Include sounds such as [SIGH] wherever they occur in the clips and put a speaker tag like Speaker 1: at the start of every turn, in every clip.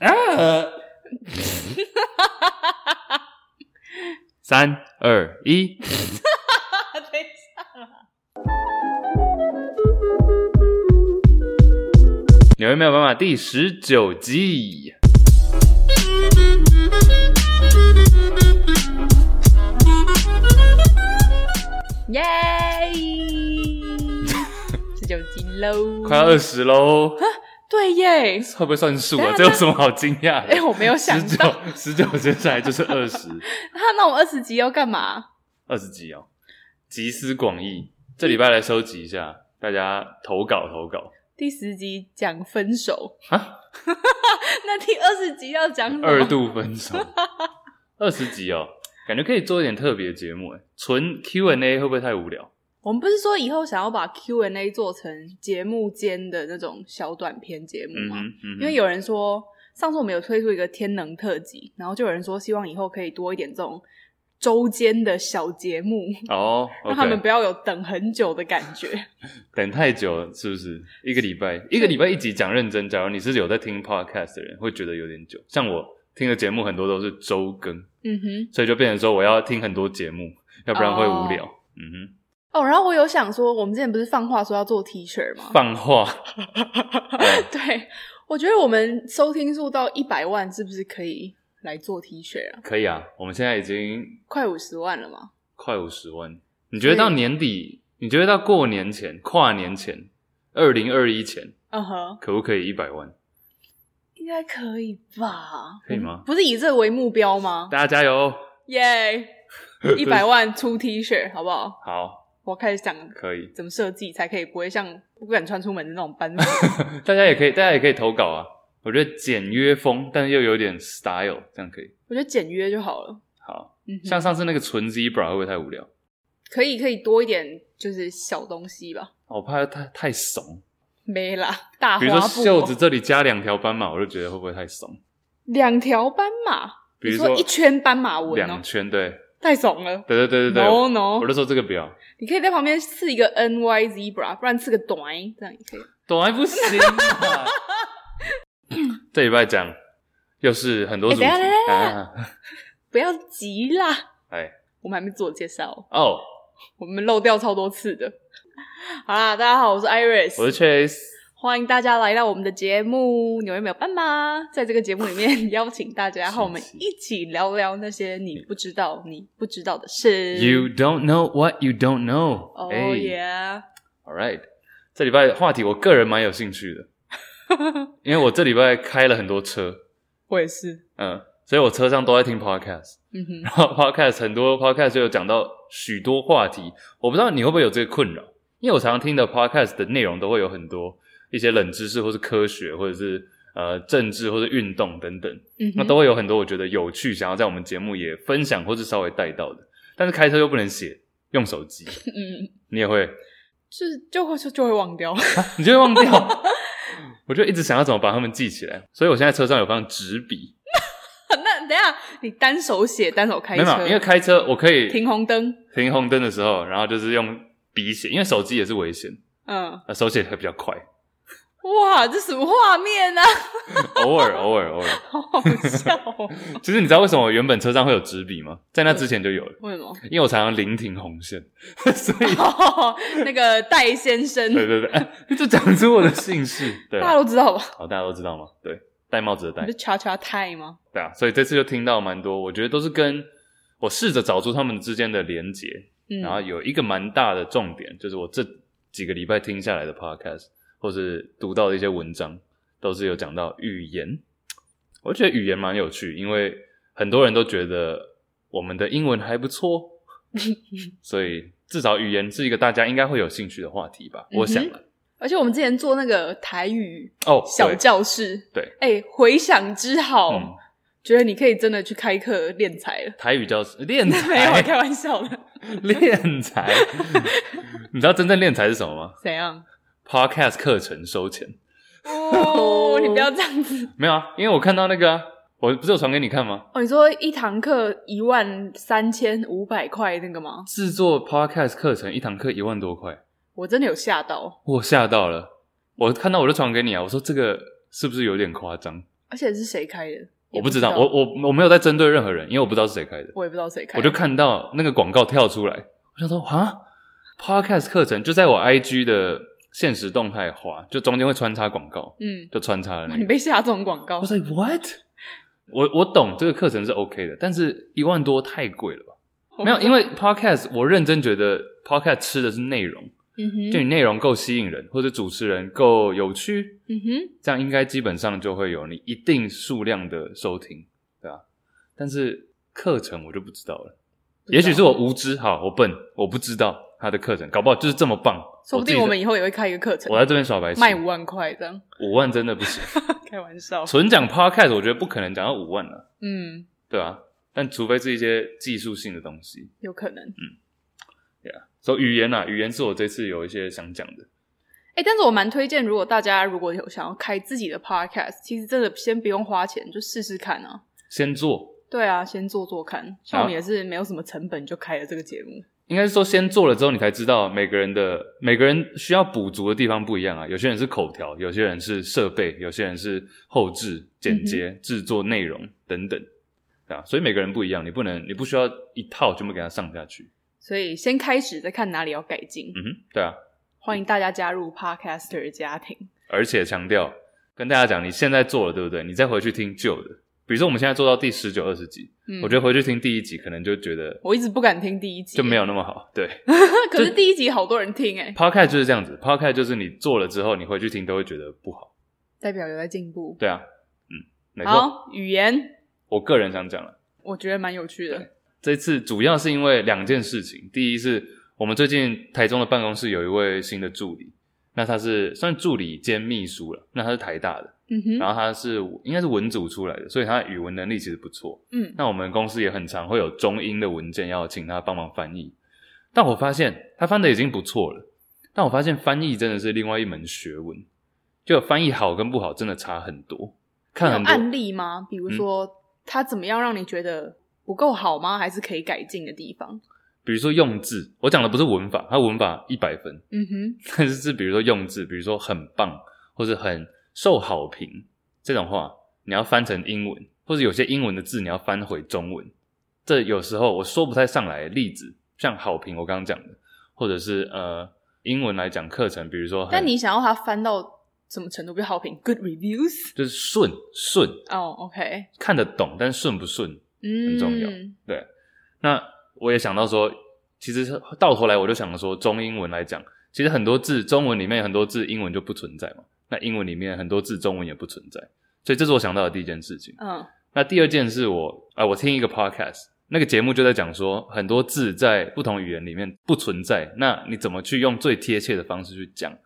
Speaker 1: 啊！[LAUGHS] 三二一，[LAUGHS] 等一下，纽约没有办法第十九集，
Speaker 2: 耶！十九集喽，
Speaker 1: 快二十喽。
Speaker 2: 对耶，[LAUGHS]
Speaker 1: 会不会算数啊？这有什么好惊讶的？[LAUGHS]
Speaker 2: 哎、欸，我没有想到，
Speaker 1: 十九接下来就是二十。[LAUGHS]
Speaker 2: 那那我二十集要干嘛？
Speaker 1: 二十集哦，集思广益，这礼拜来收集一下大家投稿投稿。
Speaker 2: 第十集讲分手啊？那第二十集要讲？
Speaker 1: 二度分手。二十集哦，感觉可以做一点特别节目诶，纯 Q&A 会不会太无聊？
Speaker 2: 我们不是说以后想要把 Q&A 做成节目间的那种小短片节目吗？嗯嗯、因为有人说，上次我们有推出一个天能特辑，然后就有人说希望以后可以多一点这种周间的小节目
Speaker 1: 哦 [LAUGHS]
Speaker 2: 让他们不要有等很久的感觉。[LAUGHS]
Speaker 1: 等太久了是不是？一个礼拜一个礼拜一集讲认真，假如你是有在听 Podcast 的人，会觉得有点久。像我听的节目很多都是周更，嗯哼，所以就变成说我要听很多节目，要不然会无聊。哦、嗯哼。
Speaker 2: 哦，然后我有想说，我们之前不是放话说要做 T 恤吗？
Speaker 1: 放话，[LAUGHS]
Speaker 2: 对，我觉得我们收听数到一百万，是不是可以来做 T 恤啊？
Speaker 1: 可以啊，我们现在已经
Speaker 2: 快五十万了吗？
Speaker 1: 快五十万，你觉得到年底？你觉得到过年前、跨年前、二零二一前，嗯哼，可不可以一百万？
Speaker 2: 应该可以吧？
Speaker 1: 可以吗？
Speaker 2: 不是以这个为目标吗？
Speaker 1: 大家加油！
Speaker 2: 耶，[LAUGHS] 一百万出 T 恤，好不好？
Speaker 1: 好。
Speaker 2: 我开始想，可以怎么设计才可以不会像不敢穿出门的那种班服。[LAUGHS]
Speaker 1: 大家也可以，大家也可以投稿啊。我觉得简约风，但是又有点 style，这样可以。
Speaker 2: 我觉得简约就好了。
Speaker 1: 好，嗯、像上次那个纯 zebra 会不会太无聊？
Speaker 2: 可以，可以多一点，就是小东西吧。
Speaker 1: 我怕太太怂。
Speaker 2: 没啦，大。
Speaker 1: 比如说袖子这里加两条斑马，我就觉得会不会太怂？
Speaker 2: 两条斑马，比如说一圈斑马纹、喔，
Speaker 1: 两圈对。
Speaker 2: 太怂了，
Speaker 1: 对对对对对
Speaker 2: ，no no，
Speaker 1: 我就说这个不要。
Speaker 2: 你可以在旁边刺一个 N Y Zebra，不然刺个短，这样也可以。
Speaker 1: 短不行啊。[LAUGHS] 这礼拜讲又是很多主题，
Speaker 2: 不要急啦。
Speaker 1: 哎，
Speaker 2: 我们还没自我介绍哦。
Speaker 1: Oh.
Speaker 2: 我们漏掉超多次的。好啦，大家好，我是 Iris，
Speaker 1: 我是 Chase。
Speaker 2: 欢迎大家来到我们的节目，纽约没有斑马。在这个节目里面，[LAUGHS] 邀请大家和我们一起聊聊那些你不知道、你不知道的事。
Speaker 1: You don't know what you don't know.
Speaker 2: Oh yeah.
Speaker 1: All right. 这礼拜的话题，我个人蛮有兴趣的，[LAUGHS] 因为我这礼拜开了很多车。
Speaker 2: 我也是。
Speaker 1: 嗯，所以我车上都在听 podcast。嗯哼。然后 podcast 很多 podcast 就有讲到许多话题，我不知道你会不会有这个困扰，因为我常常听的 podcast 的内容都会有很多。一些冷知识，或是科学，或者是呃政治，或者运动等等，嗯，那都会有很多我觉得有趣，想要在我们节目也分享，或是稍微带到的。但是开车又不能写，用手机，[LAUGHS] 嗯，你也会，
Speaker 2: 是就会就就会忘掉，
Speaker 1: 你就会忘掉。[LAUGHS] 我就一直想要怎么把它们记起来，所以我现在车上有放纸笔。[LAUGHS]
Speaker 2: 那等一下你单手写，单手开车，
Speaker 1: 没有，因为开车我可以
Speaker 2: 停红灯，
Speaker 1: 停红灯的时候，然后就是用笔写，因为手机也是危险，嗯，手写会比较快。
Speaker 2: 哇，这什么画面啊？[LAUGHS]
Speaker 1: 偶尔，偶尔，偶尔，[LAUGHS]
Speaker 2: 好好笑哦。
Speaker 1: 其 [LAUGHS] 实你知道为什么我原本车上会有纸笔吗？在那之前就有了。
Speaker 2: 为什么？
Speaker 1: 因为我常常临停红线，所以、
Speaker 2: 哦、那个戴先生，
Speaker 1: 对对对，就讲出我的姓氏，对，
Speaker 2: 大家都知道吧？
Speaker 1: 好，大家都知道吗？对，戴帽子的戴，
Speaker 2: 是恰恰泰吗？
Speaker 1: 对啊，所以这次就听到蛮多，我觉得都是跟我试着找出他们之间的连结，嗯、然后有一个蛮大的重点，就是我这几个礼拜听下来的 podcast。或是读到的一些文章，都是有讲到语言。我觉得语言蛮有趣，因为很多人都觉得我们的英文还不错，[LAUGHS] 所以至少语言是一个大家应该会有兴趣的话题吧。我想，
Speaker 2: 而且我们之前做那个台语
Speaker 1: 哦
Speaker 2: 小教室，
Speaker 1: 对，
Speaker 2: 哎、欸，回想之好。
Speaker 1: 嗯
Speaker 2: 觉得你可以真的去开课练才了。
Speaker 1: 台语教室练才 [LAUGHS]
Speaker 2: 没有开玩笑的。
Speaker 1: 练才，[LAUGHS] 你知道真正练才是什么吗？
Speaker 2: 怎样
Speaker 1: ？Podcast 课程收钱。
Speaker 2: 哦，你不要 [LAUGHS] 这样子。
Speaker 1: 没有啊，因为我看到那个、啊，我不是有传给你看吗？
Speaker 2: 哦，你说一堂课一万三千五百块那个吗？
Speaker 1: 制作 Podcast 课程一堂课一万多块，
Speaker 2: 我真的有吓到。
Speaker 1: 我吓到了，我看到我就传给你啊，我说这个是不是有点夸张？
Speaker 2: 而且是谁开的？
Speaker 1: 我不知道，我我我没有在针对任何人，因为我不知道是谁开的，
Speaker 2: 我也不知道谁开的。
Speaker 1: 我就看到那个广告跳出来，我想说啊，Podcast 课程就在我 IG 的限时动态滑，就中间会穿插广告，
Speaker 2: 嗯，
Speaker 1: 就穿插了那个。
Speaker 2: 你被下这种广告？
Speaker 1: 我说 What？我我懂这个课程是 OK 的，但是一万多太贵了吧？没有，因为 Podcast 我认真觉得 Podcast 吃的是内容。
Speaker 2: 嗯哼，
Speaker 1: 就你内容够吸引人，或者主持人够有趣，
Speaker 2: 嗯哼，
Speaker 1: 这样应该基本上就会有你一定数量的收听，对吧？但是课程我就不知道了，也许是我无知，好，我笨，我不知道他的课程，搞不好就是这么棒，
Speaker 2: 说不定我们以后也会开一个课程，
Speaker 1: 我在这边耍白痴，
Speaker 2: 卖五万块这样，
Speaker 1: 五万真的不行，[LAUGHS]
Speaker 2: 开玩笑，
Speaker 1: 纯讲 Podcast 我觉得不可能讲到五万了，
Speaker 2: 嗯，
Speaker 1: 对啊，但除非是一些技术性的东西，
Speaker 2: 有可能，
Speaker 1: 嗯。对啊，所以语言啊，语言是我这次有一些想讲的。
Speaker 2: 哎、欸，但是我蛮推荐，如果大家如果有想要开自己的 podcast，其实真的先不用花钱，就试试看啊。
Speaker 1: 先做。
Speaker 2: 对啊，先做做看。像我们也是没有什么成本就开了这个节目。
Speaker 1: 应该是说，先做了之后，你才知道每个人的每个人需要补足的地方不一样啊。有些人是口条，有些人是设备，有些人是后置、剪接、嗯、制作内容等等，对啊。所以每个人不一样，你不能，你不需要一套全部给他上下去。
Speaker 2: 所以先开始，再看哪里要改进。
Speaker 1: 嗯哼，对啊，
Speaker 2: 欢迎大家加入 Podcaster 家庭。
Speaker 1: 而且强调，跟大家讲，你现在做了，对不对？你再回去听旧的，比如说我们现在做到第十九、二十集，嗯，我觉得回去听第一集，可能就觉得
Speaker 2: 我一直不敢听第一集，
Speaker 1: 就没有那么好。对，[LAUGHS]
Speaker 2: 可是第一集好多人听诶。
Speaker 1: Podcast 就是这样子，Podcast 就是你做了之后，你回去听都会觉得不好，
Speaker 2: 代表有在进步。
Speaker 1: 对啊，嗯，没错。
Speaker 2: 好，语言，
Speaker 1: 我个人想讲了，
Speaker 2: 我觉得蛮有趣的。
Speaker 1: 这次主要是因为两件事情，第一是我们最近台中的办公室有一位新的助理，那他是算助理兼秘书了，那他是台大的，
Speaker 2: 嗯哼，
Speaker 1: 然后他是应该是文组出来的，所以他的语文能力其实不错，
Speaker 2: 嗯，
Speaker 1: 那我们公司也很常会有中英的文件要请他帮忙翻译，但我发现他翻的已经不错了，但我发现翻译真的是另外一门学问，就翻译好跟不好真的差很多，看很多
Speaker 2: 有案例吗？比如说、嗯、他怎么样让你觉得？不够好吗？还是可以改进的地方？
Speaker 1: 比如说用字，我讲的不是文法，它文法一百分，
Speaker 2: 嗯哼。
Speaker 1: 但是是比如说用字，比如说很棒或者很受好评这种话，你要翻成英文，或者有些英文的字你要翻回中文，这有时候我说不太上来的例子，像好评我刚刚讲的，或者是呃英文来讲课程，比如说，
Speaker 2: 但你想要它翻到什么程度？比如好评，good reviews，
Speaker 1: 就是顺顺
Speaker 2: 哦，OK，
Speaker 1: 看得懂，但顺不顺？很重要，
Speaker 2: 嗯，
Speaker 1: 对。那我也想到说，其实到头来我就想说，中英文来讲，其实很多字中文里面很多字英文就不存在嘛。那英文里面很多字中文也不存在，所以这是我想到的第一件事情。
Speaker 2: 嗯。
Speaker 1: 那第二件是我啊，我听一个 podcast，那个节目就在讲说，很多字在不同语言里面不存在，那你怎么去用最贴切的方式去讲，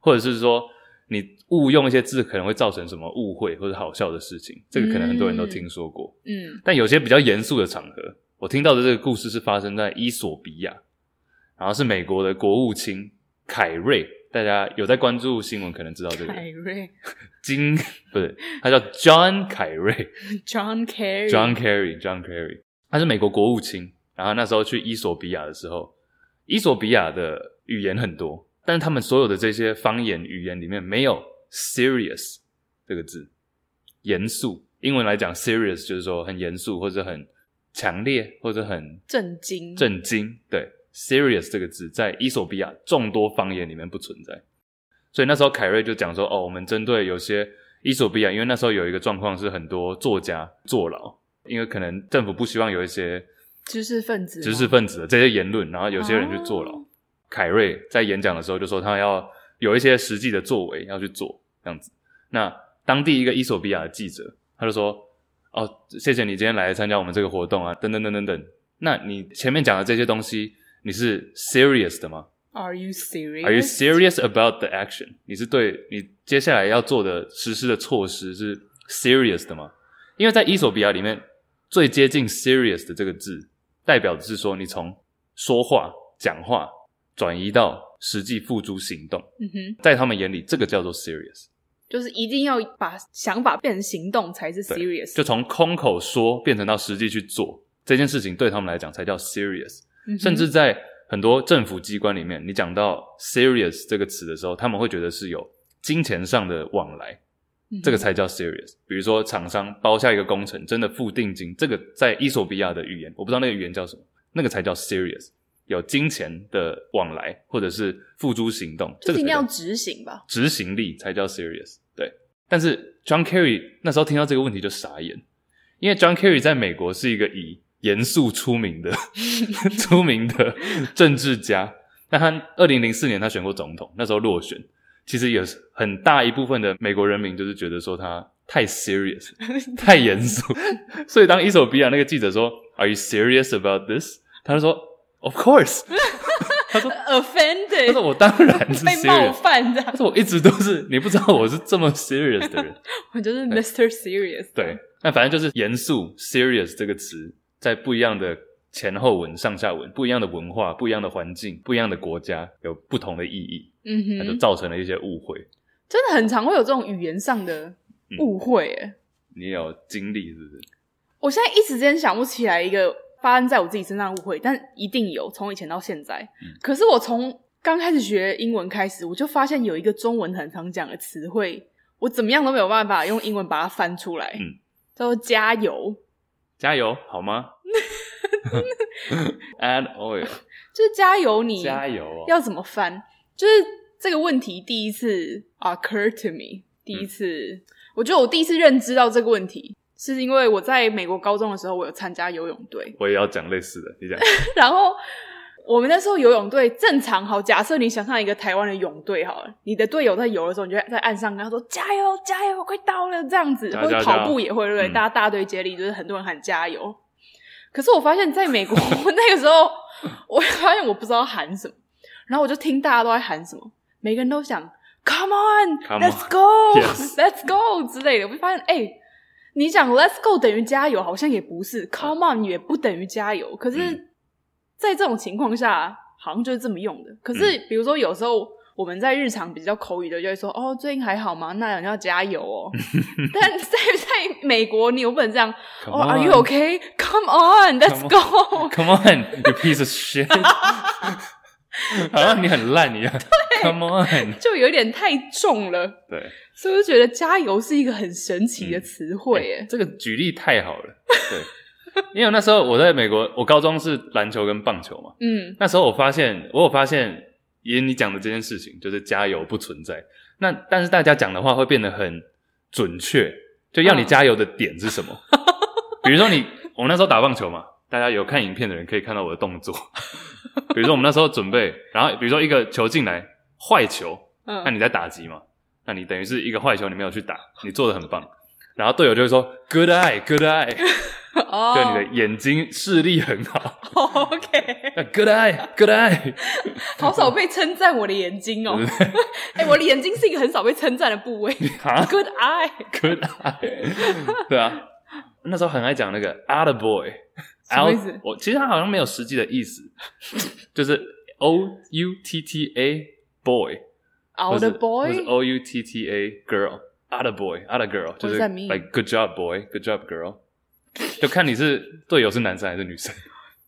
Speaker 1: 或者是说。你误用一些字可能会造成什么误会或者好笑的事情，这个可能很多人都听说过。
Speaker 2: 嗯，
Speaker 1: 但有些比较严肃的场合，我听到的这个故事是发生在伊索比亚，然后是美国的国务卿凯瑞，大家有在关注新闻可能知道这个
Speaker 2: 凯瑞，
Speaker 1: 金不是，他叫 John 凯瑞，[LAUGHS]
Speaker 2: John Kerry，John
Speaker 1: Kerry，John Kerry，他是美国国务卿，然后那时候去伊索比亚的时候，伊索比亚的语言很多。但是他们所有的这些方言语言里面没有 serious 这个字，严肃。英文来讲，serious 就是说很严肃，或者很强烈，或者很
Speaker 2: 震惊。
Speaker 1: 震惊，对，serious 这个字在伊索比亚众多方言里面不存在。所以那时候凯瑞就讲说：“哦，我们针对有些伊索比亚，因为那时候有一个状况是很多作家坐牢，因为可能政府不希望有一些
Speaker 2: 知识分子、
Speaker 1: 知识分子的这些言论，然后有些人去坐牢。”哦凯瑞在演讲的时候就说，他要有一些实际的作为要去做这样子。那当地一个伊索比亚的记者，他就说：“哦，谢谢你今天来参加我们这个活动啊，等等等等等。那你前面讲的这些东西，你是 serious 的吗？”
Speaker 2: Are you serious?
Speaker 1: Are you serious about the action？你是对你接下来要做的实施的措施是 serious 的吗？因为在伊索比亚里面，最接近 serious 的这个字，代表的是说你从说话、讲话转移到实际付诸行动。嗯哼，在他们眼里，这个叫做 serious，
Speaker 2: 就是一定要把想法变成行动才是 serious。
Speaker 1: 就从空口说变成到实际去做这件事情，对他们来讲才叫 serious。嗯，甚至在很多政府机关里面，你讲到 serious 这个词的时候，他们会觉得是有金钱上的往来，嗯、这个才叫 serious。比如说，厂商包下一个工程，真的付定金，这个在伊索比亚的语言，我不知道那个语言叫什么，那个才叫 serious，有金钱的往来，或者是付诸行动，这个一定
Speaker 2: 要执行吧？
Speaker 1: 执行力才叫 serious。对，但是 John Kerry 那时候听到这个问题就傻眼，因为 John Kerry 在美国是一个以严肃出名的 [LAUGHS] 出名的政治家，那他二零零四年他选过总统，那时候落选，其实有很大一部分的美国人民就是觉得说他太 serious，[LAUGHS] 太严肃，所以当伊索比亚那个记者说 “Are you serious about this？” 他就说 “Of course。[LAUGHS] ”他说
Speaker 2: “Offended”，
Speaker 1: 他说我当然是 serious，
Speaker 2: 被冒犯的。
Speaker 1: 他说我一直都是，你不知道我是这么 serious 的人，[LAUGHS]
Speaker 2: 我就是 Mr. Serious。
Speaker 1: 对，那反正就是严肃 serious 这个词。在不一样的前后文、上下文，不一样的文化、不一样的环境、不一样的国家，有不同的意义，嗯哼，那就造成了一些误会。
Speaker 2: 真的很常会有这种语言上的误会，
Speaker 1: 你有经历是不是？
Speaker 2: 我现在一时之间想不起来一个发生在我自己身上的误会，但一定有，从以前到现在。嗯、可是我从刚开始学英文开始，我就发现有一个中文很常讲的词汇，我怎么样都没有办法用英文把它翻出来，嗯，叫做加油。
Speaker 1: 加油好吗？[LAUGHS] Add oil，
Speaker 2: 就是加油。你
Speaker 1: 加油
Speaker 2: 要怎么翻？哦、就是这个问题第一次 occur to me，第一次，嗯、我觉得我第一次认知到这个问题，是因为我在美国高中的时候，我有参加游泳队。
Speaker 1: 我也要讲类似的，你讲。[LAUGHS]
Speaker 2: 然后。我们那时候游泳队正常好，假设你想象一个台湾的泳队好了，你的队友在游的时候，你就在岸上跟他说加油加油，快到了这样子，或者跑步也会对不对？大家大队接力，就是很多人喊加油。可是我发现，在美国 [LAUGHS] 那个时候，我发现我不知道喊什么，然后我就听大家都在喊什么，每个人都想 Come on，Let's go，Let's [LAUGHS] go 之类的，我就发现，哎，你讲 Let's go 等于加油，好像也不是，Come on 也不等于加油，可是。在这种情况下，好像就是这么用的。可是，比如说有时候我们在日常比较口语的，就会说：“哦，最近还好吗？那你要加油哦。[LAUGHS] ”但在 [LAUGHS] 在美国，你有不能这样。哦，Are you okay? Come on, let's go. [LAUGHS]
Speaker 1: Come on, you piece of shit. 好像你很烂一样。对，Come on，
Speaker 2: 就有点太重了。
Speaker 1: 对，
Speaker 2: 所以我就觉得加油是一个很神奇的词汇。哎，
Speaker 1: 这个举例太好了。对。因为那时候我在美国，我高中是篮球跟棒球嘛。嗯，那时候我发现，我有发现，以你讲的这件事情，就是加油不存在。那但是大家讲的话会变得很准确，就要你加油的点是什么？嗯、比如说你，我们那时候打棒球嘛，大家有看影片的人可以看到我的动作。[LAUGHS] 比如说我们那时候准备，然后比如说一个球进来，坏球，那你在打击嘛？那你等于是一个坏球，你没有去打，你做的很棒。然后队友就会说 “Good eye, good eye”，[LAUGHS] 哦，对，你的眼睛视力很好。[LAUGHS] OK，Good eye, good eye。[LAUGHS]
Speaker 2: 好少被称赞我的眼睛哦。哎，我的眼睛是一个很少被称赞的部位。Good eye,
Speaker 1: good eye。对啊，那时候很爱讲那个 “other boy”，
Speaker 2: 什么意思？
Speaker 1: 我其实它好像没有实际的意思，就是 O U T T A boy，Atta
Speaker 2: boy，
Speaker 1: 或是 O U T T A girl。Atta boyoutta girl，就是 like good job boy, good job girl，就看你是队友是男生还是女生。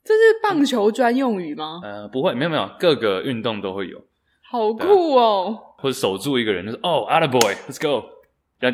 Speaker 2: 这是棒球专用语吗？
Speaker 1: 呃，不会，没有没有，各个运动都会有。
Speaker 2: 好酷哦！
Speaker 1: 或者守住一个人，就是哦，atta boy，let's go，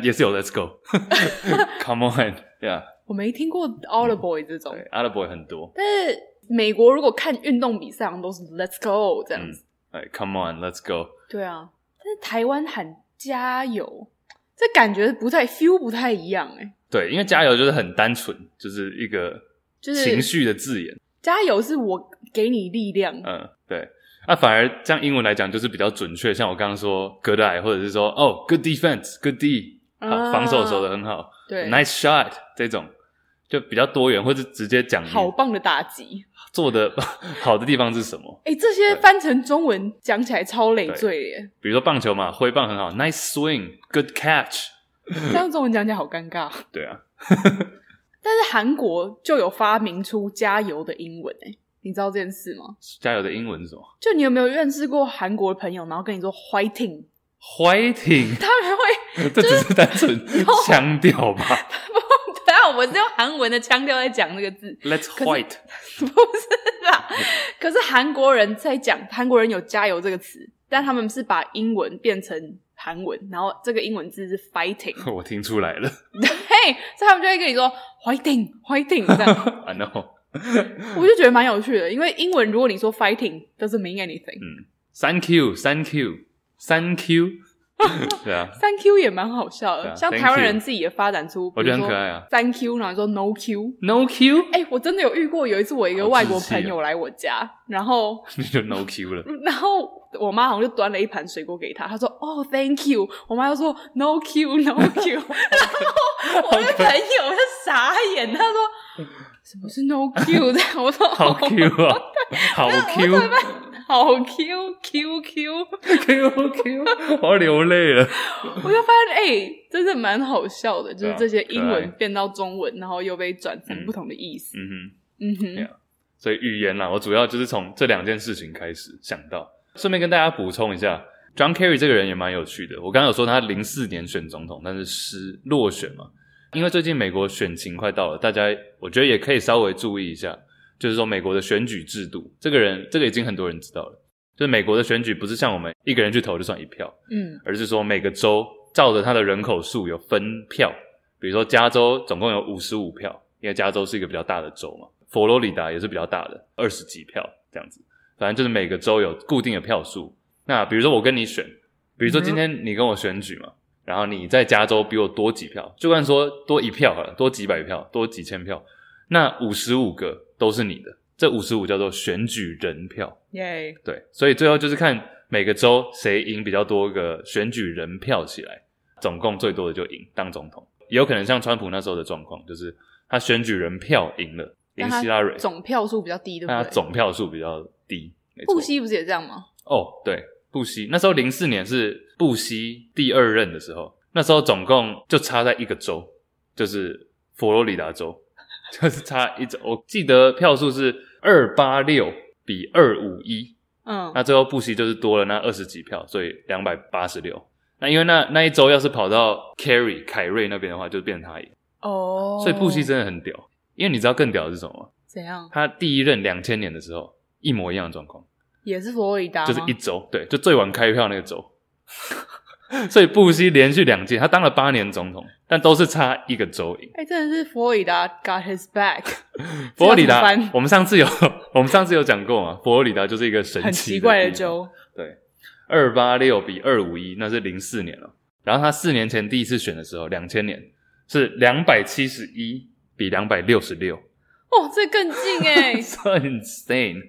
Speaker 1: 也是有 let's go，come on，yeah。
Speaker 2: 我没听过 outta boy 这
Speaker 1: 种。outta boy 很多。
Speaker 2: 但是美国如果看运动比赛，都是 let's go 这样子。
Speaker 1: 哎，come on，let's go。
Speaker 2: 对啊，但是台湾喊加油。这感觉不太 feel 不太一样哎，
Speaker 1: 对，因为加油就是很单纯，就是一个就是情绪的字眼。
Speaker 2: 加油是我给你力量，
Speaker 1: 嗯，对。那、啊、反而像英文来讲，就是比较准确。像我刚刚说 good eye，或者是说哦 good defense，good D，好，防守守的很好，
Speaker 2: 对
Speaker 1: ，nice shot 这种，就比较多元，或者直接讲
Speaker 2: 好棒的打击，
Speaker 1: 做的 [LAUGHS] 好的地方是什么？
Speaker 2: 哎、欸，这些翻成中文讲起来超累赘耶。
Speaker 1: 比如说棒球嘛，挥棒很好，nice swing，good catch。
Speaker 2: 这样中文讲起来好尴尬。[LAUGHS]
Speaker 1: 对啊，[LAUGHS]
Speaker 2: 但是韩国就有发明出加油的英文哎，你知道这件事吗？
Speaker 1: 加油的英文是什么？
Speaker 2: 就你有没有认识过韩国的朋友，然后跟你说
Speaker 1: fighting，fighting，
Speaker 2: 他们会，
Speaker 1: 这只是单纯腔调吧？
Speaker 2: 我是用韩文的腔调在讲那个字
Speaker 1: ，Let's fight，
Speaker 2: 不是啦。可是韩国人在讲，韩国人有加油这个词，但他们是把英文变成。韩文，然后这个英文字是 fighting，
Speaker 1: 我听出来了。
Speaker 2: 对，所以他们就会跟你说 fighting，fighting 这样。
Speaker 1: I know，
Speaker 2: 我就觉得蛮有趣的，因为英文如果你说 fighting doesn't mean anything。
Speaker 1: 嗯，Thank you，Thank you，Thank you。[LAUGHS] 对啊
Speaker 2: ，Thank you 也蛮好笑的，像台湾人自己也发展出，
Speaker 1: 我觉得很可爱啊。
Speaker 2: Thank you，然后说 No Q，No
Speaker 1: Q。
Speaker 2: 哎，我真的有遇过，有一次我一个外国朋友来我家，然后 [LAUGHS]
Speaker 1: 你就 No Q 了，[LAUGHS]
Speaker 2: 然后我妈好像就端了一盘水果给他，他说哦 Thank you，我妈就说 No Q，No Q，然后我那朋友就傻眼，他说什么是 No Q 的？我说
Speaker 1: 好 Q 啊，好 Q。
Speaker 2: 好 Q Q Q
Speaker 1: Q Q，我要流泪了。
Speaker 2: 我就发现，哎、欸，真的蛮好笑的，就是这些英文变到中文，然后又被转成不同的意思。
Speaker 1: 嗯哼，
Speaker 2: 嗯哼。
Speaker 1: Yeah. 所以语言啦，我主要就是从这两件事情开始想到。顺便跟大家补充一下，John Kerry 这个人也蛮有趣的。我刚刚有说他零四年选总统，但是失落选嘛，因为最近美国选情快到了，大家我觉得也可以稍微注意一下。就是说，美国的选举制度，这个人，这个已经很多人知道了。就是美国的选举不是像我们一个人去投就算一票，
Speaker 2: 嗯，
Speaker 1: 而是说每个州照着它的人口数有分票。比如说加州总共有五十五票，因为加州是一个比较大的州嘛。佛罗里达也是比较大的，二十几票这样子。反正就是每个州有固定的票数。那比如说我跟你选，比如说今天你跟我选举嘛，然后你在加州比我多几票，就算说多一票好了，多几百票，多几千票，那五十五个。都是你的，这五十五叫做选举人票，
Speaker 2: 耶。
Speaker 1: 对，所以最后就是看每个州谁赢比较多个选举人票起来，总共最多的就赢当总统。也有可能像川普那时候的状况，就是他选举人票赢了，赢希拉蕊，
Speaker 2: 总票数比较低，对不对？
Speaker 1: 他总票数比较低。
Speaker 2: 布希不是也这样吗？
Speaker 1: 哦，对，布希那时候零四年是布希第二任的时候，那时候总共就差在一个州，就是佛罗里达州。就是差一周，我记得票数是二八六比二五一，
Speaker 2: 嗯，
Speaker 1: 那最后布希就是多了那二十几票，所以两百八十六。那因为那那一周要是跑到 Carry 凯瑞那边的话，就变成他赢。
Speaker 2: 哦，
Speaker 1: 所以布希真的很屌，因为你知道更屌的是什么吗？
Speaker 2: 怎样？
Speaker 1: 他第一任两千年的时候一模一样的状况，
Speaker 2: 也是佛罗里达，
Speaker 1: 就是一周，对，就最晚开票那个州。[LAUGHS] [LAUGHS] 所以布希连续两届，他当了八年总统，但都是差一个州赢。
Speaker 2: 哎、欸，真的是佛罗里达 got his back。[LAUGHS]
Speaker 1: 佛罗里达，我们上次有我们上次有讲过嘛？佛罗里达就是一个神奇
Speaker 2: 很奇怪的州。
Speaker 1: 对，二八六比二五一，那是零四年了。然后他四年前第一次选的时候，两千年是两百七十一比两百六十六。
Speaker 2: 哦，这更近 [LAUGHS] 哎
Speaker 1: ，so insane。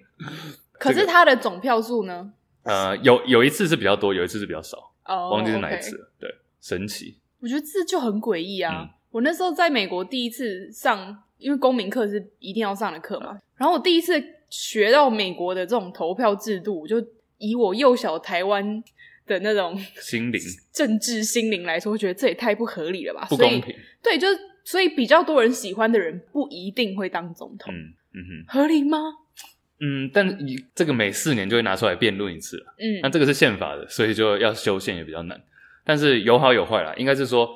Speaker 2: 可是他的总票数呢？
Speaker 1: 呃，有有一次是比较多，有一次是比较少。
Speaker 2: 哦，
Speaker 1: 忘记是哪一次了。对，神奇。
Speaker 2: 我觉得这就很诡异啊！嗯、我那时候在美国第一次上，因为公民课是一定要上的课嘛。嗯、然后我第一次学到美国的这种投票制度，就以我幼小台湾的那种
Speaker 1: 心灵、[LAUGHS]
Speaker 2: 政治心灵来说，我觉得这也太不合理了吧？
Speaker 1: 不公平。
Speaker 2: 对，就是所以比较多人喜欢的人不一定会当总统。
Speaker 1: 嗯嗯哼，
Speaker 2: 合理吗？
Speaker 1: 嗯，但你这个每四年就会拿出来辩论一次了。
Speaker 2: 嗯，
Speaker 1: 那这个是宪法的，所以就要修宪也比较难。但是有好有坏啦，应该是说，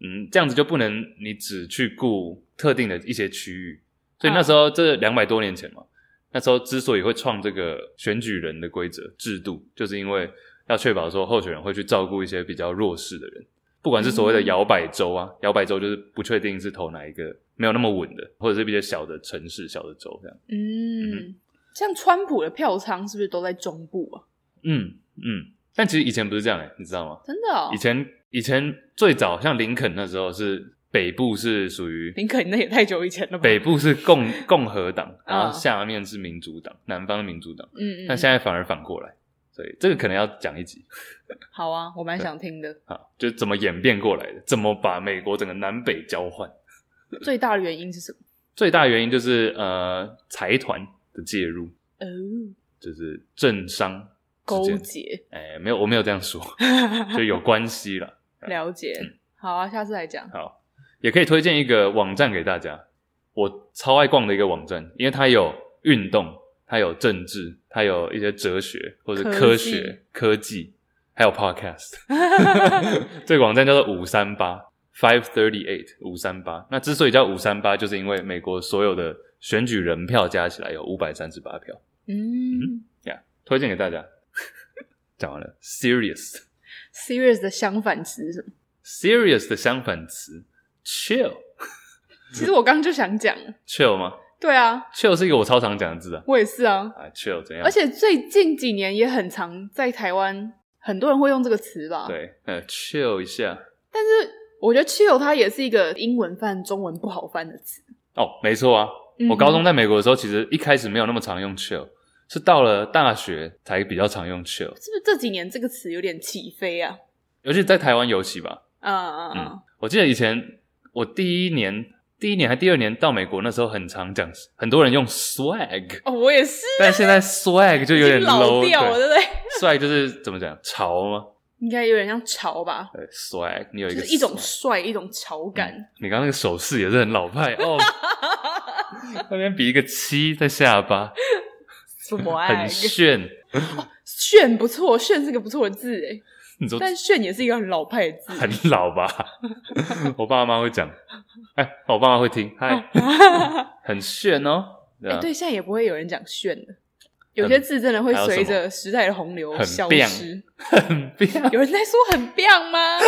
Speaker 1: 嗯，这样子就不能你只去顾特定的一些区域。所以那时候这两百多年前嘛，那时候之所以会创这个选举人的规则制度，就是因为要确保说候选人会去照顾一些比较弱势的人，不管是所谓的摇摆州啊，摇摆州就是不确定是投哪一个，没有那么稳的，或者是比较小的城市、小的州这样。
Speaker 2: 嗯。嗯像川普的票仓是不是都在中部啊？
Speaker 1: 嗯嗯，但其实以前不是这样诶，你知道吗？
Speaker 2: 真的哦。
Speaker 1: 以前以前最早像林肯那时候是北部是属于
Speaker 2: 林肯，那也太久以前了吧？
Speaker 1: 北部是共 [LAUGHS] 共和党，然后下面是民主党，南方的民主党。
Speaker 2: 嗯嗯。
Speaker 1: 但现在反而反过来，所以这个可能要讲一集。[LAUGHS]
Speaker 2: 好啊，我蛮想听的。
Speaker 1: 好，就怎么演变过来的？怎么把美国整个南北交换？
Speaker 2: 最大的原因是什么？
Speaker 1: 最大原因就是呃财团的介入，
Speaker 2: 哦，
Speaker 1: 就是政商
Speaker 2: 勾结，
Speaker 1: 哎、欸，没有，我没有这样说，[LAUGHS] 就有关系了。
Speaker 2: 了解，嗯、好啊，下次来讲。
Speaker 1: 好，也可以推荐一个网站给大家，我超爱逛的一个网站，因为它有运动，它有政治，它有一些哲学或者科学、科技，科技还有 podcast。[LAUGHS] [LAUGHS] 这个网站叫做五三八 Five Thirty Eight 五三八。那之所以叫五三八，就是因为美国所有的选举人票加起来有五百三十八票。嗯，呀、推荐给大家。[LAUGHS] 讲完了，serious。
Speaker 2: Serious 的相反词是什么
Speaker 1: ？Serious 的相反词，chill。
Speaker 2: 其实我刚刚就想讲
Speaker 1: ，chill 吗？
Speaker 2: 对啊
Speaker 1: ，chill 是一个我超常讲的字啊。
Speaker 2: 我也是啊。
Speaker 1: 啊，chill 怎样？
Speaker 2: 而且最近几年也很常在台湾，很多人会用这个词吧？
Speaker 1: 对，呃，chill 一下。
Speaker 2: 但是我觉得 chill 它也是一个英文翻中文不好翻的词。
Speaker 1: 哦，没错啊。我高中在美国的时候，其实一开始没有那么常用 chill。是到了大学才比较常用 chill，
Speaker 2: 是不是这几年这个词有点起飞啊？
Speaker 1: 尤其在台湾尤其吧。
Speaker 2: 嗯嗯
Speaker 1: 嗯。我记得以前我第一年、第一年还第二年到美国那时候，很常讲，很多人用 swag。
Speaker 2: 哦，我也是。
Speaker 1: 但现在 swag 就有点 low
Speaker 2: 掉了，对不对
Speaker 1: ？swag 就是怎么讲，潮吗？
Speaker 2: 应该有点像潮吧。
Speaker 1: 对，swag，你有一个
Speaker 2: 就是一种帅，一种潮感。
Speaker 1: 嗯、你刚刚那个手势也是很老派哦。[LAUGHS] 那边比一个七在下巴。[LAUGHS] 很炫，
Speaker 2: 哦，炫不错，炫是个不错的字诶。
Speaker 1: 你说，
Speaker 2: 但炫也是一个很老派的字，
Speaker 1: 很老吧？[LAUGHS] 我爸妈会讲，哎，我爸妈会听，嗨，[LAUGHS] 很炫哦。
Speaker 2: 哎，对，现在也不会有人讲炫的，有些字真的会随着时代的洪流消失。
Speaker 1: 很变，
Speaker 2: 有人在说很变吗？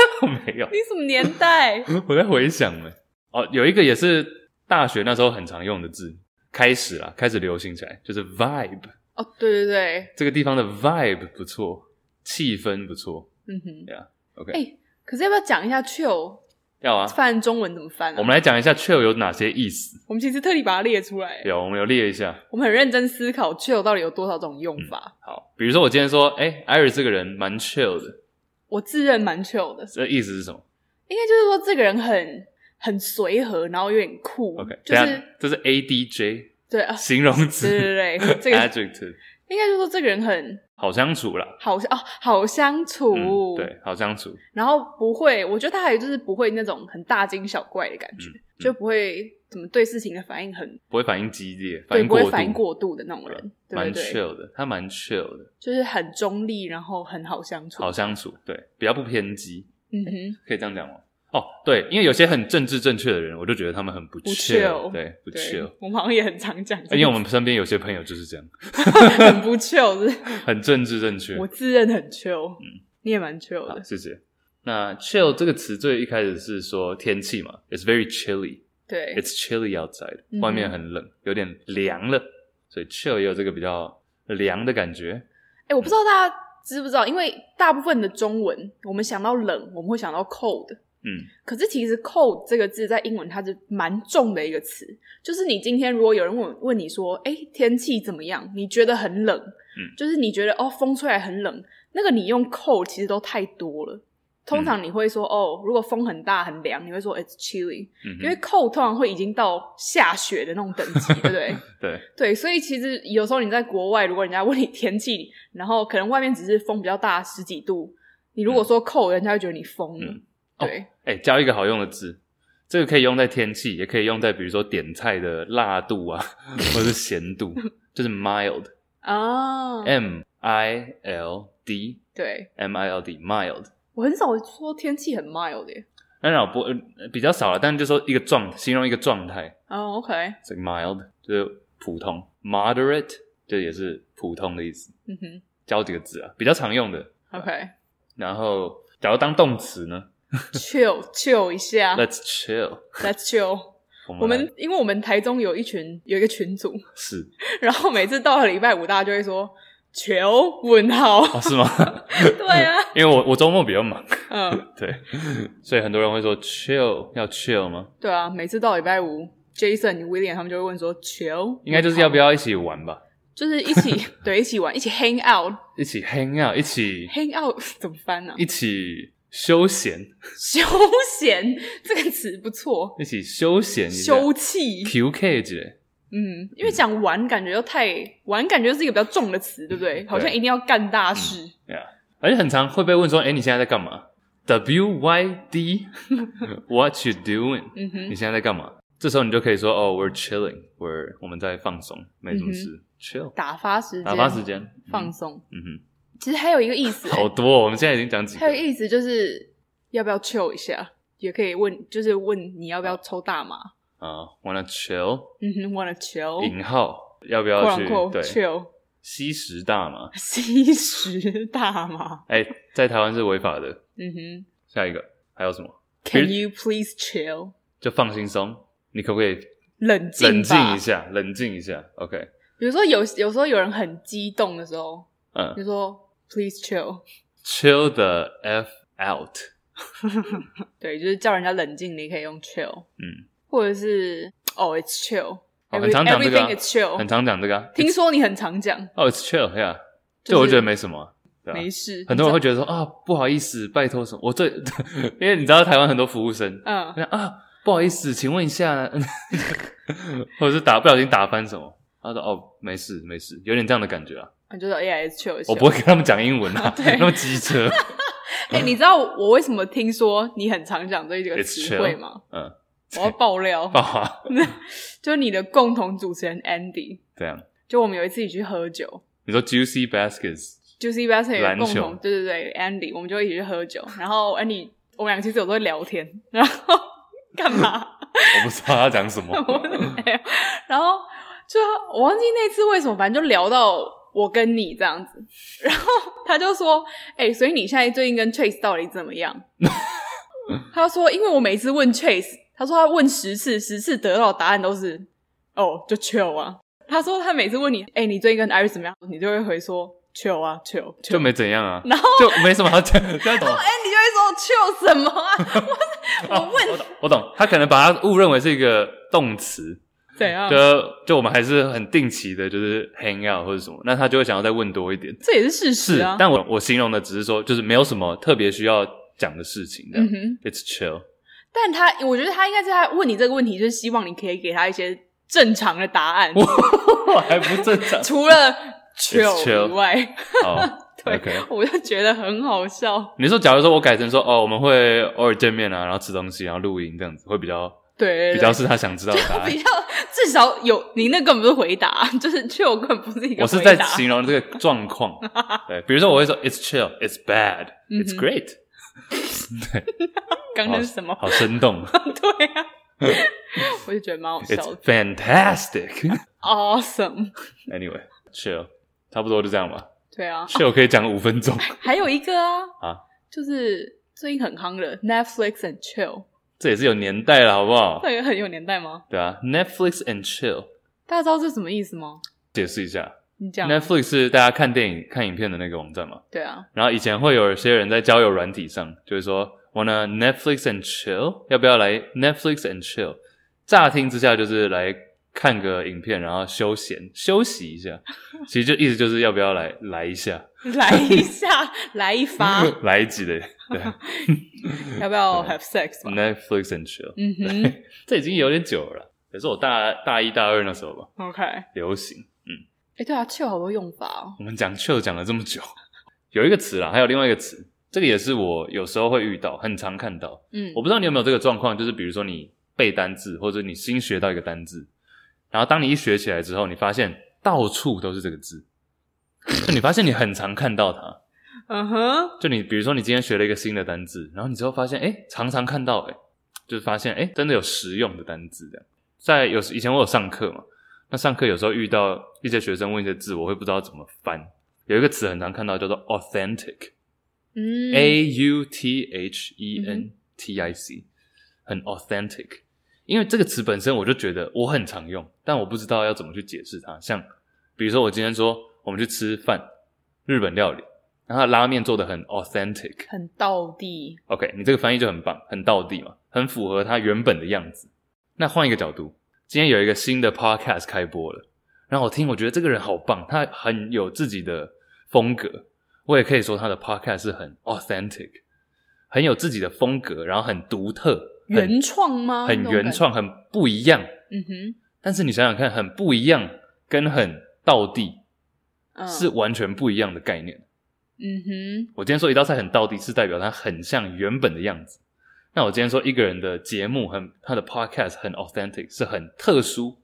Speaker 1: 没有，
Speaker 2: 你什么年代？
Speaker 1: 我在回想呢。哦，有一个也是大学那时候很常用的字。开始了，开始流行起来，就是 vibe。
Speaker 2: 哦，对对对，
Speaker 1: 这个地方的 vibe 不错，气氛不错。嗯哼，对啊，OK。哎，
Speaker 2: 可是要不要讲一下 chill？
Speaker 1: 要啊，
Speaker 2: 翻中文怎么翻啊？
Speaker 1: 我们来讲一下 chill 有哪些意思。
Speaker 2: 我们其实特地把它列出来。
Speaker 1: 有，我们有列一下。
Speaker 2: 我们很认真思考 chill 到底有多少种用法。
Speaker 1: 嗯、好，比如说我今天说，哎，Iris 这个人蛮 chill 的。
Speaker 2: 我自认蛮 chill 的。
Speaker 1: 这意思是什么？
Speaker 2: 应该就是说这个人很。很随和，然后有点酷。
Speaker 1: OK，
Speaker 2: 就是
Speaker 1: 这是 ADJ，
Speaker 2: 对啊，[LAUGHS]
Speaker 1: 形容词，
Speaker 2: 对对对，这个
Speaker 1: adjective
Speaker 2: 应该就是说这个人很
Speaker 1: 好相处啦，
Speaker 2: 好哦，好相处，
Speaker 1: 嗯，对，好相处。
Speaker 2: 然后不会，我觉得他还有就是不会那种很大惊小怪的感觉，嗯，就不会怎么对事情的反应很
Speaker 1: 不会反应激烈，
Speaker 2: 反应过度，不会反应过度的那种人，
Speaker 1: 蛮 chill 的，他蛮 chill 的，
Speaker 2: 就是很中立，然后很好相处，
Speaker 1: 好相处，对，比较不偏激，
Speaker 2: 嗯哼，
Speaker 1: 可以这样讲吗？哦，对，因为有些很政治正确的人，我就觉得他们很不 chill，对，不 chill。
Speaker 2: 我们好像也很常讲，
Speaker 1: 因为我们身边有些朋友就是这样，[LAUGHS]
Speaker 2: 很不 chill，是 [LAUGHS]
Speaker 1: 很政治正确。
Speaker 2: 我自认很 chill，嗯，你也蛮 chill 的，
Speaker 1: 谢谢。那 chill 这个词最一开始是说天气嘛，it's very chilly，
Speaker 2: 对
Speaker 1: ，it's chilly outside，外面很冷，有点凉了，所以 chill 也有这个比较凉的感觉。
Speaker 2: 哎，我不知道大家知不知道，因为大部分的中文，我们想到冷，我们会想到 cold。
Speaker 1: 嗯，
Speaker 2: 可是其实 cold 这个字在英文它是蛮重的一个词，就是你今天如果有人问问你说，哎，天气怎么样？你觉得很冷，
Speaker 1: 嗯，
Speaker 2: 就是你觉得哦，风吹来很冷，那个你用 cold 其实都太多了。通常你会说、嗯、哦，如果风很大很凉，你会说 it's chilly，、嗯、因为 cold 通常会已经到下雪的那种等级，对不对？[LAUGHS]
Speaker 1: 对。
Speaker 2: 对，所以其实有时候你在国外，如果人家问你天气，然后可能外面只是风比较大十几度，你如果说 cold，、嗯、人家会觉得你疯了。嗯对，
Speaker 1: 哎、哦，教一个好用的字，这个可以用在天气，也可以用在比如说点菜的辣度啊，或者是咸度，就是 mild
Speaker 2: 啊、[LAUGHS]
Speaker 1: oh.，M I L D，
Speaker 2: 对
Speaker 1: ，M I L D，mild。
Speaker 2: 我很少说天气很 mild 耶，
Speaker 1: 当然不比较少了，但是就说一个状，形容一个状态。
Speaker 2: 哦、oh,，OK，
Speaker 1: 这个 mild 就是普通，moderate 就也是普通的意思。
Speaker 2: 嗯哼，
Speaker 1: 教几个字啊，比较常用的。
Speaker 2: OK，
Speaker 1: 然后假如当动词呢？[LAUGHS]
Speaker 2: chill chill 一下
Speaker 1: ，Let's chill. [LAUGHS]
Speaker 2: Let's chill. 我们，因为我们台中有一群有一个群组，
Speaker 1: 是，[LAUGHS]
Speaker 2: 然后每次到了礼拜五，大家就会说 chill 问号，
Speaker 1: 哦，是吗？
Speaker 2: 对啊，
Speaker 1: 因为我我周末比较忙，
Speaker 2: 嗯，
Speaker 1: 对，所以很多人会说 chill 要 chill 吗？
Speaker 2: 对啊，每次到礼拜五，Jason、William 他们就会问说 chill，
Speaker 1: 应该就是要不要一起玩吧？
Speaker 2: 就是一起对一起玩，一起 hang out，
Speaker 1: 一起 hang out，一起
Speaker 2: hang out 怎么翻呢？
Speaker 1: 一起。休闲，
Speaker 2: 休闲 [LAUGHS] 这个词不错，
Speaker 1: 一起休
Speaker 2: 闲休憩
Speaker 1: ，QK 之类。
Speaker 2: 嗯，因为讲玩感觉又太玩，感觉是一个比较重的词，对不对？好像一定要干大事。
Speaker 1: 对啊，而且很常会被问说：“哎，你现在在干嘛？”W Y D，What [LAUGHS] you doing？你现在在干嘛？这时候你就可以说：“哦，We're chilling，We're 我们在放松，没什么事，chill，
Speaker 2: 打发时间，
Speaker 1: 打发时间，
Speaker 2: 放松。”嗯哼，其实还有一个意思，[LAUGHS]
Speaker 1: 好多，我们现在已经讲几个。
Speaker 2: 还有意思就是要不要 chill 一下，也可以问，就是问你要不要抽大麻。
Speaker 1: 啊、uh,，wanna chill？
Speaker 2: 嗯哼，wanna chill？
Speaker 1: 引号要不要去
Speaker 2: chill？
Speaker 1: 吸食大麻？
Speaker 2: 吸食大麻？
Speaker 1: 哎、欸，在台湾是违法的。
Speaker 2: 嗯哼，
Speaker 1: 下一个还有什么
Speaker 2: ？Can you please chill？
Speaker 1: 就放轻松，你可不可以
Speaker 2: 冷静
Speaker 1: 冷静一下？冷静一下，OK。
Speaker 2: 比如说有有时候有人很激动的时候，嗯，就说 please chill，chill
Speaker 1: the f out。[LAUGHS]
Speaker 2: 对，就是叫人家冷静，你可以用 chill。
Speaker 1: 嗯。
Speaker 2: 或者是哦、oh,，it's chill，
Speaker 1: 很常讲这个、啊
Speaker 2: ，chill
Speaker 1: 很常讲这个、啊。
Speaker 2: 听说你很常讲
Speaker 1: 哦、oh,，it's chill，yeah，这、就是、我觉得没什么，对
Speaker 2: 没事。
Speaker 1: 很多人会觉得说啊，不好意思，拜托什么？我最 [LAUGHS] 因为你知道台湾很多服务生，
Speaker 2: 嗯，
Speaker 1: 啊，不好意思，请问一下，[LAUGHS] 或者是打不小心打翻什么？他说哦，没事没事，有点这样的感觉啊。
Speaker 2: 你觉得 yeah，it's chill，, it's chill
Speaker 1: 我不会跟他们讲英文啊，[LAUGHS] 那么机车。[LAUGHS]
Speaker 2: 哎、欸，你知道我为什么听说你很常讲这一个词汇吗？嗯。我要爆料，[LAUGHS]
Speaker 1: 爆啊！
Speaker 2: 就是你的共同主持人 Andy，
Speaker 1: 这样。
Speaker 2: 就我们有一次一起去喝酒，
Speaker 1: 你说 Juicy Baskets，Juicy
Speaker 2: Baskets 有共同，对对对，Andy，我们就一起去喝酒。然后 Andy，我们俩其实有时候会聊天，然后干嘛？
Speaker 1: 我不知道他讲什
Speaker 2: 么。然后就我忘记那次为什么，反正就聊到我跟你这样子。[LAUGHS] 然后他就说：“哎、欸，所以你现在最近跟 Chase 到底怎么样？” [LAUGHS] 他说：“因为我每次问 Chase。”他说他问十次，十次得到的答案都是哦，就 chill 啊。他说他每次问你，哎、欸，你最近跟 Iris 怎么样？你就会回说 chill 啊，chill，, chill
Speaker 1: 就没怎样啊，[LAUGHS]
Speaker 2: 然后
Speaker 1: 就没什么好讲。然后
Speaker 2: 哎，你就会说 chill 什么啊？我我问、
Speaker 1: 哦，我懂，我懂，他可能把它误认为是一个动词，
Speaker 2: 怎样？
Speaker 1: 就就我们还是很定期的，就是 hang out 或者什么，那他就会想要再问多一点。
Speaker 2: 这也是事实啊。
Speaker 1: 但我我形容的只是说，就是没有什么特别需要讲的事情。嗯哼，it's chill。
Speaker 2: 但他，我觉得他应该是他问你这个问题，就是希望你可以给他一些正常的答案。[LAUGHS]
Speaker 1: 我还不正常？
Speaker 2: 除了 chill 以外，
Speaker 1: 哦，[LAUGHS]
Speaker 2: 对，okay. 我就觉得很好笑。
Speaker 1: 你说，假如说我改成说，哦，我们会偶尔见面啊，然后吃东西，然后录音这样子，会比
Speaker 2: 较对，
Speaker 1: 比较是他想知道的答案。
Speaker 2: 比较至少有你那根本不是回答，[LAUGHS] 就是 chill 根本不是一个。
Speaker 1: 我是在形容这个状况。[LAUGHS] 对，比如说我会说 it's chill，it's bad，it's great。对，
Speaker 2: 刚刚是什么？
Speaker 1: 好生动。[LAUGHS]
Speaker 2: 对啊，我就觉得蛮好笑的。
Speaker 1: It's fantastic,
Speaker 2: awesome.
Speaker 1: Anyway, chill，差不多就这样吧。
Speaker 2: 对啊
Speaker 1: ，chill 可以讲五分钟。
Speaker 2: 还有一个啊，
Speaker 1: 啊，
Speaker 2: 就是最近很夯的 Netflix and chill，
Speaker 1: 这也是有年代了，好不好？
Speaker 2: 这也很有年代吗？
Speaker 1: 对啊，Netflix and chill，
Speaker 2: 大家知道这是什么意思吗？
Speaker 1: 解释一下。
Speaker 2: 你讲
Speaker 1: Netflix 是大家看电影、看影片的那个网站嘛？
Speaker 2: 对啊。
Speaker 1: 然后以前会有一些人在交友软体上，就是说，wanna Netflix and chill，要不要来 Netflix and chill？乍听之下就是来看个影片，然后休闲休息一下。[LAUGHS] 其实就意思就是要不要来来一下，
Speaker 2: 来一下，[LAUGHS] 来一发，
Speaker 1: 来一集的，对。[LAUGHS]
Speaker 2: 要不要 have sex 嘛
Speaker 1: ？Netflix and chill，
Speaker 2: 嗯哼，
Speaker 1: 这已经有点久了，也是我大大一大二那时候吧。
Speaker 2: OK，
Speaker 1: 流行。
Speaker 2: 嗯哎，对啊，chill 好多用法哦。
Speaker 1: 我们讲 chill 讲了这么久，有一个词啦，还有另外一个词，这个也是我有时候会遇到，很常看到。嗯，我不知道你有没有这个状况，就是比如说你背单字，或者你新学到一个单字，然后当你一学起来之后，你发现到处都是这个字，[LAUGHS] 就你发现你很常看到它。
Speaker 2: 嗯哼。
Speaker 1: 就你比如说你今天学了一个新的单字，然后你之后发现，哎，常常看到，哎，就是发现，哎，真的有实用的单字这样。在有以前我有上课嘛。那上课有时候遇到一些学生问一些字，我会不知道怎么翻。有一个词很常看到，叫做 authentic，嗯，A U T H E N T I C，很 authentic。因为这个词本身我就觉得我很常用，但我不知道要怎么去解释它。像比如说我今天说我们去吃饭，日本料理，然后拉面做的很 authentic，
Speaker 2: 很道地。
Speaker 1: OK，你这个翻译就很棒，很道地嘛，很符合它原本的样子。那换一个角度。今天有一个新的 podcast 开播了，然后我听，我觉得这个人好棒，他很有自己的风格。我也可以说他的 podcast 是很 authentic。很有自己的风格，然后很独特，
Speaker 2: 原创吗？
Speaker 1: 很原创，很不一样。
Speaker 2: 嗯哼。
Speaker 1: 但是你想想看，很不一样跟很道地，是完全不一样的概念。
Speaker 2: 嗯哼。
Speaker 1: 我今天说一道菜很道地，是代表它很像原本的样子。那我今天说一个人的节目很，他的 podcast 很 authentic，是很特殊，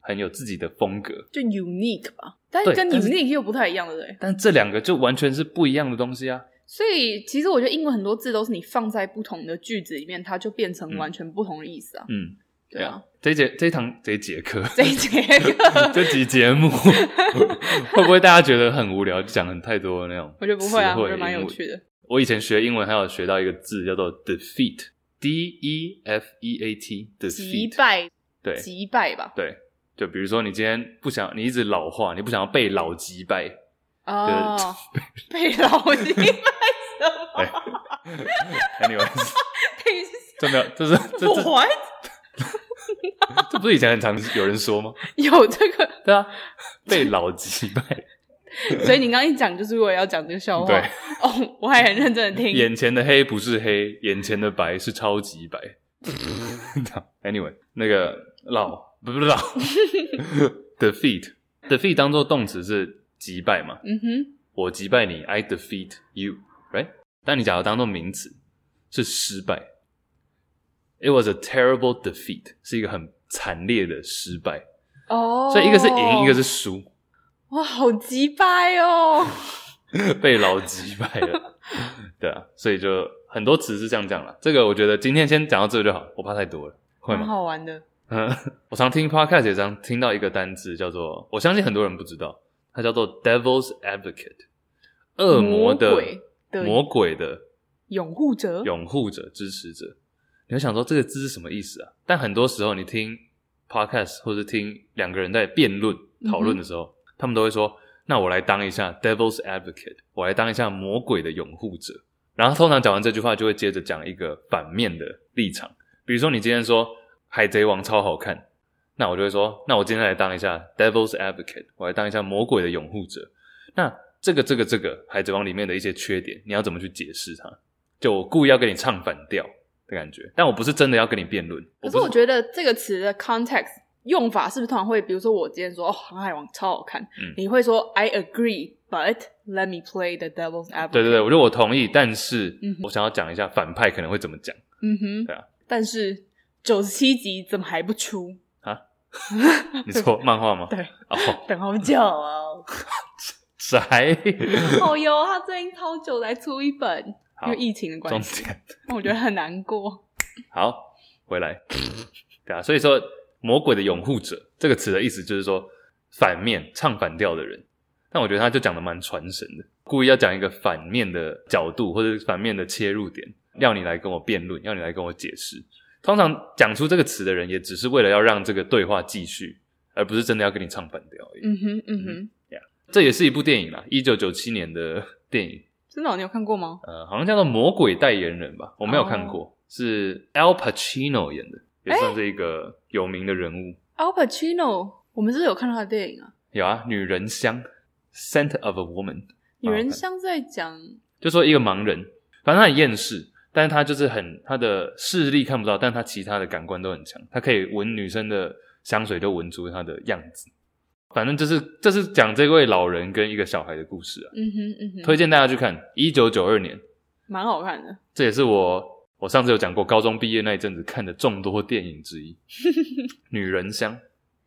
Speaker 1: 很有自己的风格，
Speaker 2: 就 unique 吧。但是跟 unique 又不太一样，对不对？
Speaker 1: 但这两个就完全是不一样的东西啊。
Speaker 2: 所以其实我觉得英文很多字都是你放在不同的句子里面，它就变成完全不同的意思啊。
Speaker 1: 嗯，
Speaker 2: 对啊。
Speaker 1: 这一节这一堂这一节课，
Speaker 2: 这一节课，[LAUGHS]
Speaker 1: 这集节目。[LAUGHS] 会不会大家觉得很无聊，就讲很太多的那种？
Speaker 2: 我觉得不会啊，我觉得蛮有趣的。
Speaker 1: 我以前学英文还有学到一个字叫做 defeat，D E F E A T，defeat，
Speaker 2: 击败，
Speaker 1: 对，
Speaker 2: 击败吧。
Speaker 1: 对，就比如说你今天不想，你一直老化，你不想要被老击败。
Speaker 2: 哦，[LAUGHS] 被老击败什么？[LAUGHS]
Speaker 1: Anyways，[LAUGHS] 这没有，这是这是
Speaker 2: What？[LAUGHS]
Speaker 1: 这不是以前很常有人说吗？
Speaker 2: 有这个，
Speaker 1: 对啊，被老击败。
Speaker 2: 所以你刚刚一讲，就是为了要讲这个笑话。
Speaker 1: 对，
Speaker 2: 哦，我还很认真的听。
Speaker 1: 眼前的黑不是黑，眼前的白是超级白。Anyway，那个老不是老，defeat，defeat 当做动词是击败嘛？
Speaker 2: 嗯哼，
Speaker 1: 我击败你，I defeat you，right？但你假如当做名词是失败，It was a terrible defeat，是一个很惨烈的失败。
Speaker 2: 哦，
Speaker 1: 所以一个是赢，一个是输。
Speaker 2: 哇，好击败哦！
Speaker 1: 被老击败了，对啊，所以就很多词是这样讲了。这个我觉得今天先讲到这就好，我怕太多了，会吗？
Speaker 2: 蛮好玩的。
Speaker 1: 嗯，我常听 podcast 也常听到一个单字叫做，我相信很多人不知道，它叫做 Devil's Advocate，恶魔的魔鬼的，魔鬼的
Speaker 2: 拥护者，
Speaker 1: 拥护者，支持者。你会想说这个字是什么意思啊？但很多时候你听 podcast 或者听两个人在辩论讨论的时候。嗯他们都会说：“那我来当一下 Devil's Advocate，我来当一下魔鬼的拥护者。”然后通常讲完这句话，就会接着讲一个反面的立场。比如说，你今天说《海贼王》超好看，那我就会说：“那我今天来当一下 Devil's Advocate，我来当一下魔鬼的拥护者。”那这个、这个、这个《海贼王》里面的一些缺点，你要怎么去解释它？就我故意要跟你唱反调的感觉，但我不是真的要跟你辩论。
Speaker 2: 可是我觉得这个词的 context。用法是不是通常会，比如说我今天说哦，《航海王》超好看，嗯，你会说 I agree，but let me play the devil's advocate。
Speaker 1: 对对对，我觉得我同意，但是我想要讲一下反派可能会怎么讲。
Speaker 2: 嗯哼，对啊。但是九十七集怎么还不出啊？[LAUGHS]
Speaker 1: 你说漫画吗？
Speaker 2: 对，
Speaker 1: 哦，
Speaker 2: 等好久哦。[LAUGHS]
Speaker 1: 谁？
Speaker 2: 哦哟，他最近超久才出一本，因为疫情的关系，那我觉得很难过。
Speaker 1: 好，回来。对啊，所以说。魔鬼的拥护者这个词的意思就是说反面唱反调的人，但我觉得他就讲的蛮传神的，故意要讲一个反面的角度或者反面的切入点，要你来跟我辩论，要你来跟我解释。通常讲出这个词的人，也只是为了要让这个对话继续，而不是真的要跟你唱反调而已。
Speaker 2: 嗯哼，嗯哼，
Speaker 1: 这也是一部电影啦，一九九七年的电影。
Speaker 2: 真的、哦，你有看过吗？
Speaker 1: 呃，好像叫做《魔鬼代言人》吧，我没有看过，oh. 是 Al Pacino 演的。也算是一个有名的人物。
Speaker 2: Al Pacino，我们是不是有看到他的电影啊？
Speaker 1: 有啊，《女人香》（Scent of a Woman）。
Speaker 2: 女人香在讲，
Speaker 1: 就说一个盲人，反正他很厌世，但是他就是很他的视力看不到，但他其他的感官都很强，他可以闻女生的香水，都闻出她的样子。反正就是这是讲这位老人跟一个小孩的故事啊。
Speaker 2: 嗯哼嗯哼，
Speaker 1: 推荐大家去看，一九九二年，
Speaker 2: 蛮好看的。
Speaker 1: 这也是我。我上次有讲过，高中毕业那一阵子看的众多电影之一，[LAUGHS]《女人香》。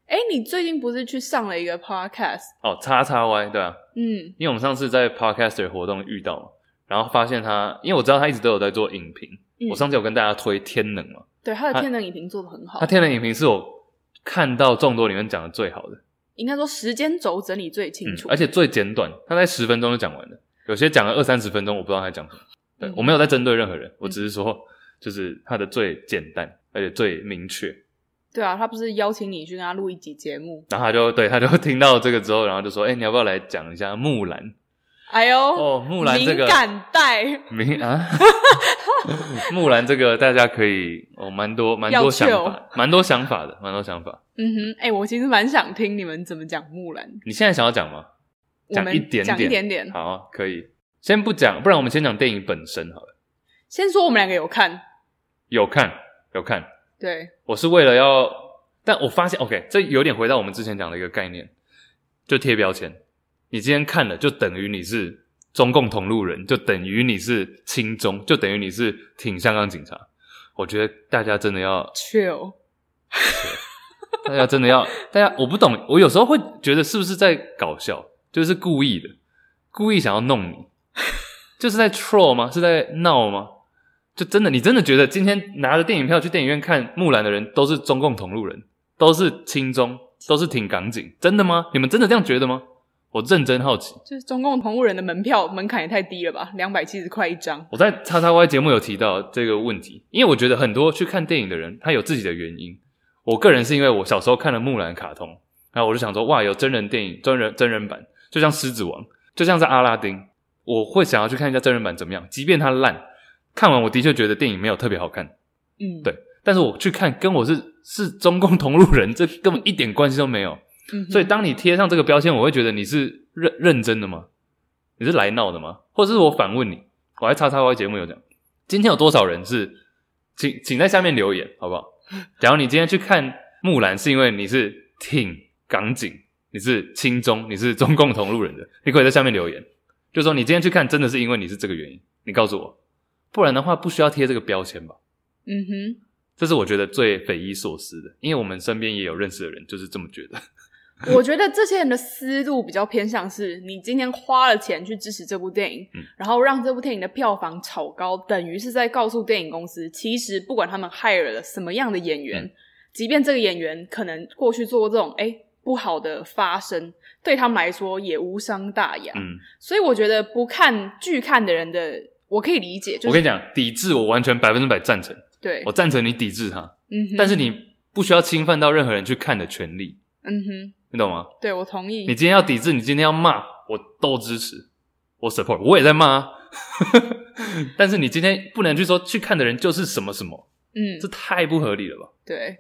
Speaker 2: 哎，你最近不是去上了一个 podcast？
Speaker 1: 哦，叉叉 Y，对啊。
Speaker 2: 嗯，
Speaker 1: 因为我们上次在 podcaster 活动遇到嘛，然后发现他，因为我知道他一直都有在做影评。嗯、我上次有跟大家推《天能》嘛？
Speaker 2: 对，他的《天能》影评做的很好。
Speaker 1: 他《天能》影评是我看到众多里面讲的最好的，
Speaker 2: 应该说时间轴整理最清楚，
Speaker 1: 嗯、而且最简短，他在十分钟就讲完了。有些讲了二三十分钟，我不知道他讲什么。对、嗯、我没有在针对任何人，我只是说，嗯、就是他的最简单而且最明确。
Speaker 2: 对啊，他不是邀请你去跟他录一集节目，
Speaker 1: 然后他就对他就听到这个之后，然后就说：“哎、欸，你要不要来讲一下木兰？”
Speaker 2: 哎呦，
Speaker 1: 哦，木兰这个
Speaker 2: 敏感带，
Speaker 1: 敏啊，[LAUGHS] 木兰这个大家可以哦，蛮多蛮多想法，蛮多想法的，蛮多想法。
Speaker 2: 嗯哼，哎、欸，我其实蛮想听你们怎么讲木兰。
Speaker 1: 你现在想要讲吗？讲一点点，
Speaker 2: 讲一点点，
Speaker 1: 好，可以。先不讲，不然我们先讲电影本身好了。
Speaker 2: 先说我们两个有看，
Speaker 1: 有看，有看。
Speaker 2: 对，
Speaker 1: 我是为了要，但我发现，OK，这有点回到我们之前讲的一个概念，就贴标签。你今天看了，就等于你是中共同路人，就等于你是亲中，就等于你是挺香港警察。我觉得大家真的要
Speaker 2: chill，[LAUGHS]
Speaker 1: 大家真的要，大家我不懂，我有时候会觉得是不是在搞笑，就是故意的，故意想要弄你，就是在 troll 吗？是在闹吗？就真的，你真的觉得今天拿着电影票去电影院看《木兰》的人都是中共同路人，都是亲中，都是挺港警？真的吗？你们真的这样觉得吗？我认真好奇。
Speaker 2: 就是中共同路人的门票门槛也太低了吧？两百七十块一张。
Speaker 1: 我在叉叉 Y 节目有提到这个问题，因为我觉得很多去看电影的人，他有自己的原因。我个人是因为我小时候看了《木兰》卡通，然后我就想说，哇，有真人电影、真人真人版，就像《狮子王》，就像是阿拉丁，我会想要去看一下真人版怎么样，即便它烂。看完我的确觉得电影没有特别好看，嗯，对，但是我去看跟我是是中共同路人，这根本一点关系都没有，嗯，所以当你贴上这个标签，我会觉得你是认认真的吗？你是来闹的吗？或者是我反问你，我在叉叉 Y 节目有讲，今天有多少人是，请请在下面留言好不好？假如你今天去看木兰是因为你是挺港警，你是亲中，你是中共同路人的，你可以在下面留言，就说你今天去看真的是因为你是这个原因，你告诉我。不然的话，不需要贴这个标签吧？嗯哼，这是我觉得最匪夷所思的，因为我们身边也有认识的人就是这么觉得。[LAUGHS]
Speaker 2: 我觉得这些人的思路比较偏向是，你今天花了钱去支持这部电影，嗯，然后让这部电影的票房炒高，等于是在告诉电影公司，其实不管他们 hire 了什么样的演员，嗯，即便这个演员可能过去做过这种诶不好的发声，对他们来说也无伤大雅。嗯，所以我觉得不看拒看的人的。我可以理解，就是，
Speaker 1: 我跟你讲，抵制我完全百分之百赞成。
Speaker 2: 对，
Speaker 1: 我赞成你抵制他。嗯哼，但是你不需要侵犯到任何人去看的权利。嗯哼，你懂吗？
Speaker 2: 对，我同意。
Speaker 1: 你今天要抵制，你今天要骂，我都支持，我 support，我也在骂啊。[LAUGHS] 但是你今天不能去说去看的人就是什么什么，嗯，这太不合理了吧？
Speaker 2: 对。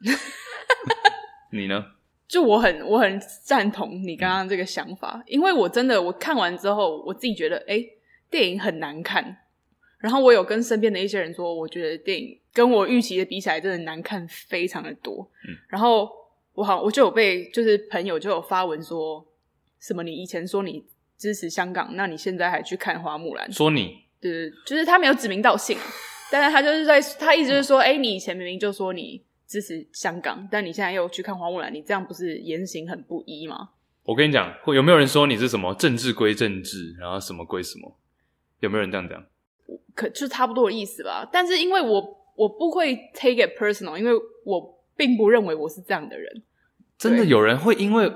Speaker 2: [LAUGHS]
Speaker 1: 你呢？[LAUGHS]
Speaker 2: 就我很我很赞同你刚刚这个想法，嗯，因为我真的我看完之后，我自己觉得，哎。电影很难看，然后我有跟身边的一些人说，我觉得电影跟我预期的比起来，真的难看非常的多。嗯，然后我好，我就有被就是朋友就有发文说，什么你以前说你支持香港，那你现在还去看花木兰？
Speaker 1: 说你，
Speaker 2: 对，就是他没有指名道姓，但是他就是在他意思就是说，哎，你以前明明就说你支持香港，但你现在又去看花木兰，你这样不是言行很不一吗？
Speaker 1: 我跟你讲，有没有人说你是什么政治归政治，然后什么归什么？有没有人这样讲？
Speaker 2: 可就差不多的意思吧。但是因为我我不会 take it personal，因为我并不认为我是这样的人。
Speaker 1: 真的有人会因为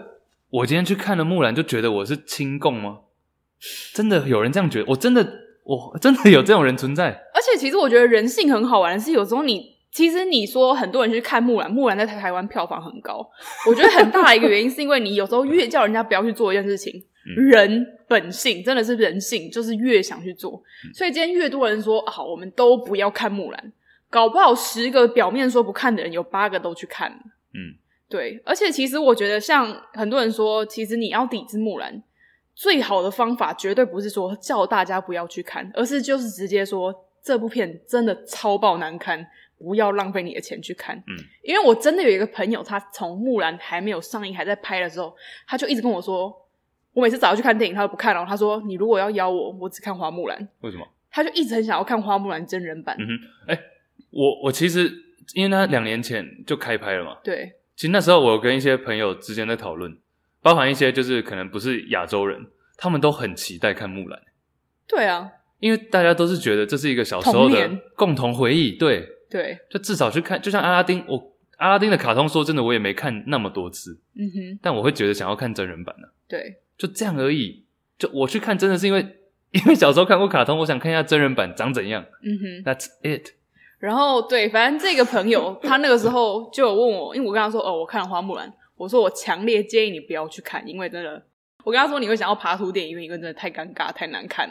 Speaker 1: 我今天去看了木兰就觉得我是亲共吗？真的有人这样觉得？我真的我真的有这种人存在。
Speaker 2: 而且其实我觉得人性很好玩的是，有时候你其实你说很多人去看木兰，木兰在台湾票房很高，我觉得很大的一个原因是因为你有时候越叫人家不要去做一件事情。人本性真的是人性，就是越想去做，所以今天越多人说好，我们都不要看木兰，搞不好十个表面说不看的人，有八个都去看了。嗯，对，而且其实我觉得，像很多人说，其实你要抵制木兰，最好的方法绝对不是说叫大家不要去看，而是就是直接说这部片真的超爆难看，不要浪费你的钱去看。嗯，因为我真的有一个朋友，他从木兰还没有上映还在拍的时候，他就一直跟我说。我每次找他去看电影，他都不看哦。他说：“你如果要邀我，我只看花木兰。”
Speaker 1: 为什么？
Speaker 2: 他就一直很想要看花木兰真人版。
Speaker 1: 嗯哼，哎、欸，我我其实因为他两年前就开拍了嘛。
Speaker 2: 对。
Speaker 1: 其实那时候我跟一些朋友之间在讨论，包含一些就是可能不是亚洲人，他们都很期待看木兰。
Speaker 2: 对啊，
Speaker 1: 因为大家都是觉得这是一个小时候的共同回忆。对
Speaker 2: 对，
Speaker 1: 就至少去看，就像阿拉丁，我阿拉丁的卡通，说真的，我也没看那么多次。嗯哼，但我会觉得想要看真人版的。
Speaker 2: 对。
Speaker 1: 就这样而已。就我去看，真的是因为因为小时候看过卡通，我想看一下真人版长怎样。嗯哼，That's it。
Speaker 2: 然后对，反正这个朋友 [LAUGHS] 他那个时候就有问我，因为我跟他说哦，我看了花木兰，我说我强烈建议你不要去看，因为真的，我跟他说你会想要爬出电影院，因为真的太尴尬、太难看。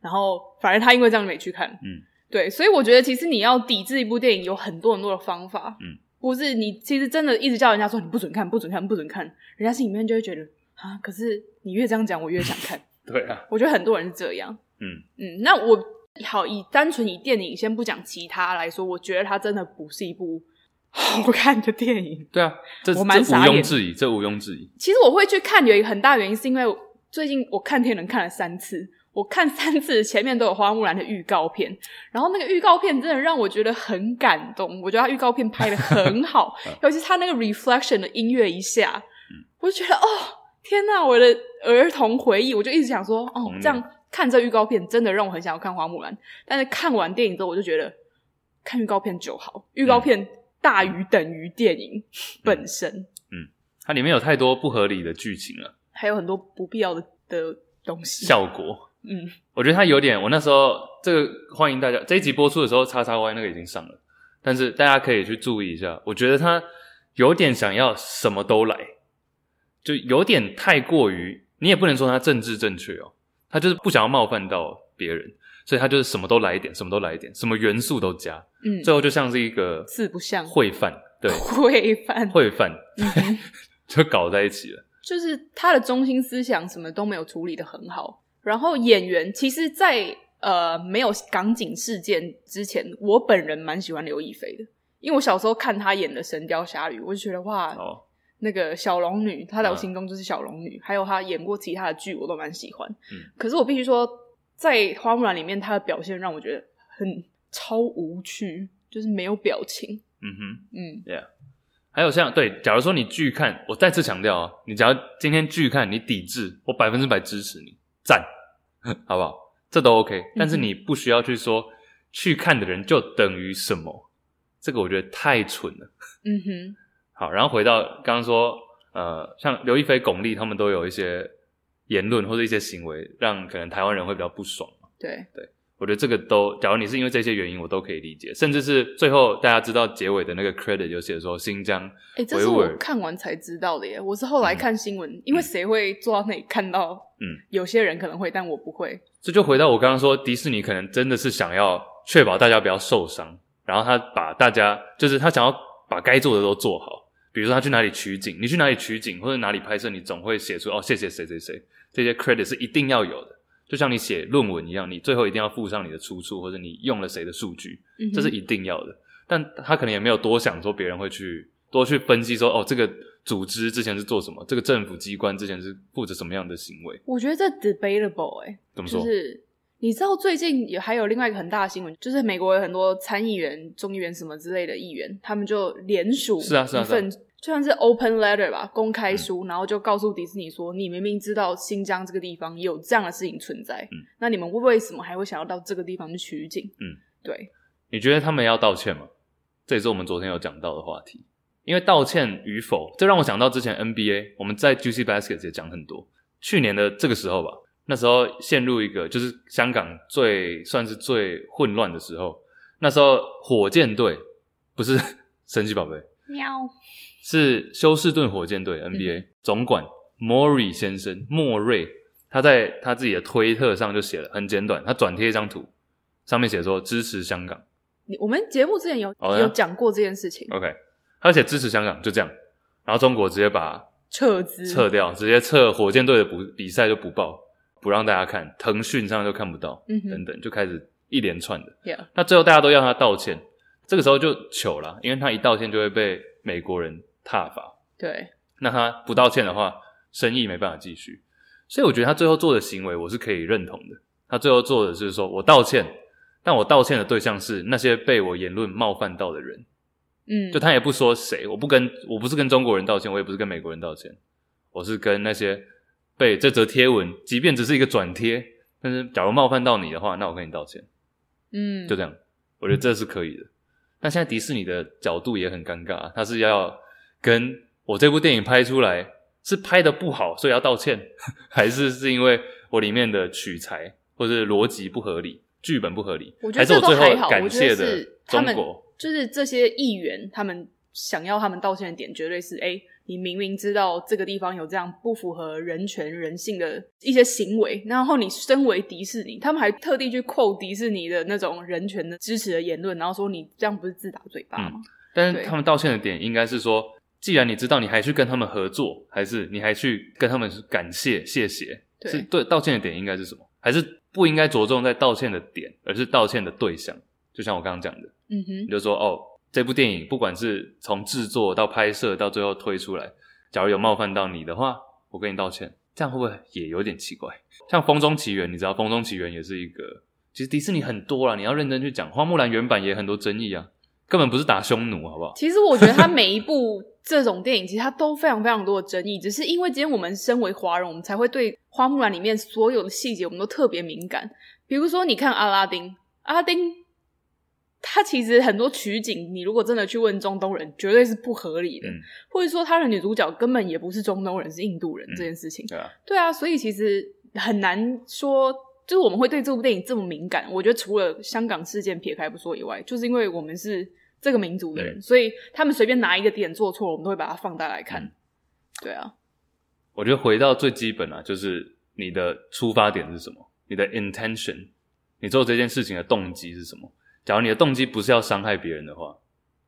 Speaker 2: 然后反正他因为这样没去看。嗯，对，所以我觉得其实你要抵制一部电影有很多很多的方法。嗯，不是你其实真的一直叫人家说你不准看、不准看、不准看，人家心里面就会觉得。啊！可是你越这样讲，我越想看。[LAUGHS]
Speaker 1: 对啊，
Speaker 2: 我觉得很多人是这样。嗯嗯，那我好，以单纯以电影先不讲其他来说，我觉得它真的不是一部好看的电影。[LAUGHS]
Speaker 1: 对啊，这
Speaker 2: 我蛮傻眼，
Speaker 1: 这毋庸置疑，这毋庸置疑。
Speaker 2: 其实我会去看有一个很大原因，是因为最近我看天能看了三次，我看三次前面都有花木兰的预告片，然后那个预告片真的让我觉得很感动。我觉得他预告片拍的很好，[LAUGHS] 尤其是他那个 reflection 的音乐一下，我就觉得哦，天哪，我的儿童回忆，我就一直想说，哦，这样。看这预告片真的让我很想要看花木兰，但是看完电影之后，我就觉得看预告片就好，预告片大于等于电影本身。
Speaker 1: 嗯，嗯，它里面有太多不合理的剧情了，
Speaker 2: 还有很多不必要的的东西。
Speaker 1: 效果，
Speaker 2: 嗯，
Speaker 1: 我觉得它有点。我那时候这个欢迎大家这一集播出的时候，叉叉 Y 那个已经上了，但是大家可以去注意一下。我觉得它有点想要什么都来，就有点太过于，你也不能说它政治正确哦。他就是不想要冒犯到别人，所以他就是什么都来一点，什么都来一点，什么元素都加，嗯，最后就像是一个
Speaker 2: 四不像
Speaker 1: 烩饭，对，[LAUGHS]
Speaker 2: 烩饭，
Speaker 1: 烩饭，就搞在一起了。
Speaker 2: 就是他的中心思想什么都没有处理的很好。然后演员其实在，在呃没有港警事件之前，我本人蛮喜欢刘亦菲的，因为我小时候看他演的《神雕侠侣》，我就觉得哇。哦那个小龙女，她在我心中就是小龙女，啊、还有她演过其他的剧，我都蛮喜欢。嗯，可是我必须说，在花木兰里面，她的表现让我觉得很超无趣，就是没有表情。
Speaker 1: 嗯哼，嗯，Yeah。还有像对，假如说你拒看，我再次强调啊，你假如今天拒看，你抵制，我百分之百支持你，赞，[LAUGHS] 好不好？这都 OK。但是你不需要去说去看的人就等于什么，这个我觉得太蠢了。
Speaker 2: 嗯哼。
Speaker 1: 好，然后回到刚刚说，呃，像刘亦菲、巩俐他们都有一些言论或者一些行为，让可能台湾人会比较不爽。
Speaker 2: 对，
Speaker 1: 对，我觉得这个都，假如你是因为这些原因，我都可以理解。甚至是最后大家知道结尾的那个 credit 就写说新疆，
Speaker 2: 哎，这是我看完才知道的耶。我是后来看新闻，嗯、因为谁会坐到那里看到？嗯，有些人可能会，但我不会。
Speaker 1: 这就回到我刚刚说，迪士尼可能真的是想要确保大家不要受伤，然后他把大家，就是他想要把该做的都做好。比如说他去哪里取景，你去哪里取景或者哪里拍摄，你总会写出哦，谢谢谁谁谁，这些 credit 是一定要有的，就像你写论文一样，你最后一定要附上你的出处或者你用了谁的数据，这是一定要的。但他可能也没有多想说别人会去多去分析说哦，这个组织之前是做什么，这个政府机关之前是负责什么样的行为。
Speaker 2: 我觉得这 debatable 哎、欸，
Speaker 1: 怎么说？
Speaker 2: 就是你知道最近也还有另外一个很大的新闻，就是美国有很多参议员、众议员什么之类的议员，他们就联署
Speaker 1: 是啊是啊是啊。
Speaker 2: 就算是 open letter 吧，公开书，嗯、然后就告诉迪士尼说：“你明明知道新疆这个地方有这样的事情存在，嗯，那你们为什么还会想要到这个地方去取景？”嗯，对。你
Speaker 1: 觉得他们要道歉吗？这也是我们昨天有讲到的话题。因为道歉与否，这让我想到之前 NBA，我们在 Juicy Baskets 也讲很多。去年的这个时候吧，那时候陷入一个就是香港最算是最混乱的时候。那时候火箭队不是 [LAUGHS] 神奇宝贝
Speaker 2: 喵。
Speaker 1: 是休斯顿火箭队 NBA、嗯、总管莫瑞先生莫瑞，他在他自己的推特上就写了很简短，他转贴一张图，上面写说支持香港。
Speaker 2: 我们节目之前有、oh? 有讲过这件事情。
Speaker 1: OK，他写支持香港就这样，然后中国直接把
Speaker 2: 撤资
Speaker 1: 撤掉，直接撤火箭队的补比赛就不报，不让大家看，腾讯上就看不到，嗯、等等，就开始一连串的。Yeah. 那最后大家都要他道歉，这个时候就糗了，因为他一道歉就会被美国人。踏伐，
Speaker 2: 对，
Speaker 1: 那他不道歉的话，生意没办法继续，所以我觉得他最后做的行为，我是可以认同的。他最后做的就是说我道歉，但我道歉的对象是那些被我言论冒犯到的人，嗯，就他也不说谁，我不跟我不是跟中国人道歉，我也不是跟美国人道歉，我是跟那些被这则贴文，即便只是一个转贴，但是假如冒犯到你的话，那我跟你道歉，嗯，就这样，我觉得这是可以的。但现在迪士尼的角度也很尴尬，他是要。跟我这部电影拍出来是拍的不好，所以要道歉，还是是因为我里面的取材或者逻辑不合理，剧本不合理？
Speaker 2: 我觉得这都
Speaker 1: 还是我最后感谢的中
Speaker 2: 国，就是这些议员，他们想要他们道歉的点，绝对是：哎，你明明知道这个地方有这样不符合人权人性的一些行为，然后你身为迪士尼，他们还特地去 quote 迪士尼的那种人权的支持的言论，然后说你这样不是自打嘴巴吗？嗯，但是他们道歉的点应该是说。
Speaker 1: 既然你知道，你还去跟他们合作，还是你还去跟他们感谢谢谢？
Speaker 2: 对，
Speaker 1: 是对道歉的点应该是什么？还是不应该着重在道歉的点，而是道歉的对象。就像我刚刚讲的，
Speaker 2: 嗯哼，
Speaker 1: 你就说哦，这部电影不管是从制作到拍摄到最后推出来，假如有冒犯到你的话，我跟你道歉，这样会不会也有点奇怪？像《风中奇缘》，你知道《风中奇缘》也是一个，其实迪士尼很多啦，你要认真去讲，《花木兰》原版也很多争议啊，根本不是打匈奴，好不好？[LAUGHS]
Speaker 2: 其实我觉得它每一部这种电影，其实它都非常非常多的争议，只是因为今天我们身为华人，我们才会对《花木兰》里面所有的细节，我们都特别敏感。比如说，你看阿拉丁，阿拉丁，他其实很多取景，你如果真的去问中东人，绝对是不合理的，嗯、或者说他的女主角根本也不是中东人，是印度人，嗯、这件事情，对啊，对啊，所以其实很难说，就是我们会对这部电影这么敏感。我觉得除了香港事件撇开不说以外，就是因为我们是。这个民族的人，嗯、所以他们随便拿一个点做错了，我们都会把它放大来看。嗯、对啊，
Speaker 1: 我觉得回到最基本啊，就是你的出发点是什么？你的 intention，你做这件事情的动机是什么？假如你的动机不是要伤害别人的话，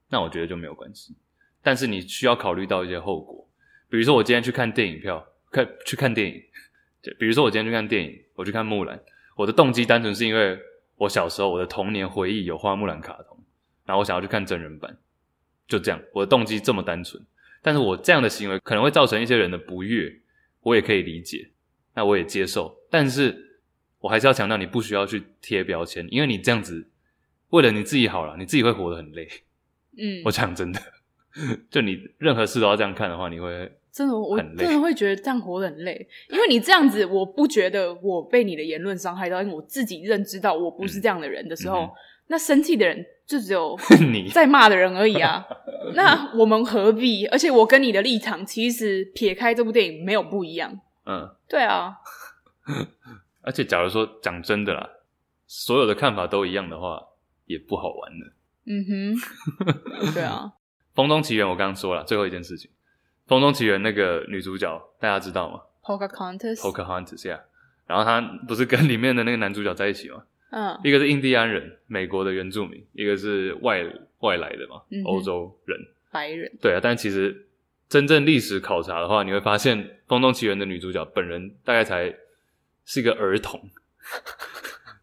Speaker 1: 那我觉得就没有关系。但是你需要考虑到一些后果，比如说我今天去看电影票，看去看电影，就比如说我今天去看电影，我去看木兰，我的动机单纯是因为我小时候我的童年回忆有花木兰卡通。然后我想要去看真人版，就这样，我的动机这么单纯。但是我这样的行为可能会造成一些人的不悦，我也可以理解，那我也接受。但是我还是要强调，你不需要去贴标签，因为你这样子为了你自己好了，你自己会活得很累。嗯，我讲真的，[LAUGHS] 就你任何事都要这样看的话，你会
Speaker 2: 真的，我真的会觉得这样活得很累，因为你这样子，我不觉得我被你的言论伤害到，因为我自己认知到我不是这样的人的时候。那生气的人就只有 [LAUGHS] 你在骂的人而已啊！[LAUGHS] 那我们何必？而且我跟你的立场其实撇开这部电影没有不一样。嗯，对啊。
Speaker 1: 而且假如说讲真的啦，所有的看法都一样的话，也不好玩了。
Speaker 2: 嗯哼，对啊。
Speaker 1: 风中奇缘我刚刚说了最后一件事情，风中奇缘那个女主角大家知道吗
Speaker 2: ？Pocahontas，Pocahontas
Speaker 1: 呀。然后她不是跟里面的那个男主角在一起吗？嗯，一个是印第安人，美国的原住民；一个是外外来的嘛，欧洲人，
Speaker 2: 白人。
Speaker 1: 对啊，但其实真正历史考察的话，你会发现《风中奇缘》的女主角本人大概才是一个儿童，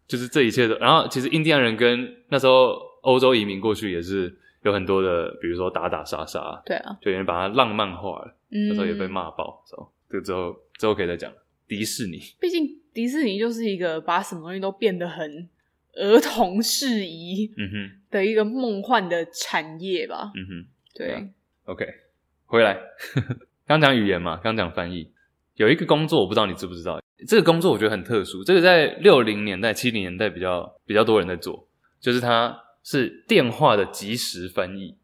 Speaker 1: 就是这一切的。然后，其实印第安人跟那时候欧洲移民过去也是有很多的，比如说打打杀杀。
Speaker 2: 对啊，
Speaker 1: 就有人把它浪漫化了，嗯、那时候也被骂爆。走，这个之后之后可以再讲。迪士尼，
Speaker 2: 毕竟迪士尼就是一个把什么东西都变得很儿童适宜，嗯哼，的一个梦幻的产业吧，嗯哼，对、啊、
Speaker 1: ，OK，回来，[LAUGHS] 刚讲语言嘛，刚讲翻译，有一个工作我不知道你知不知道，这个工作我觉得很特殊，这个在六零年代、七零年代比较比较多人在做，就是它是电话的即时翻译，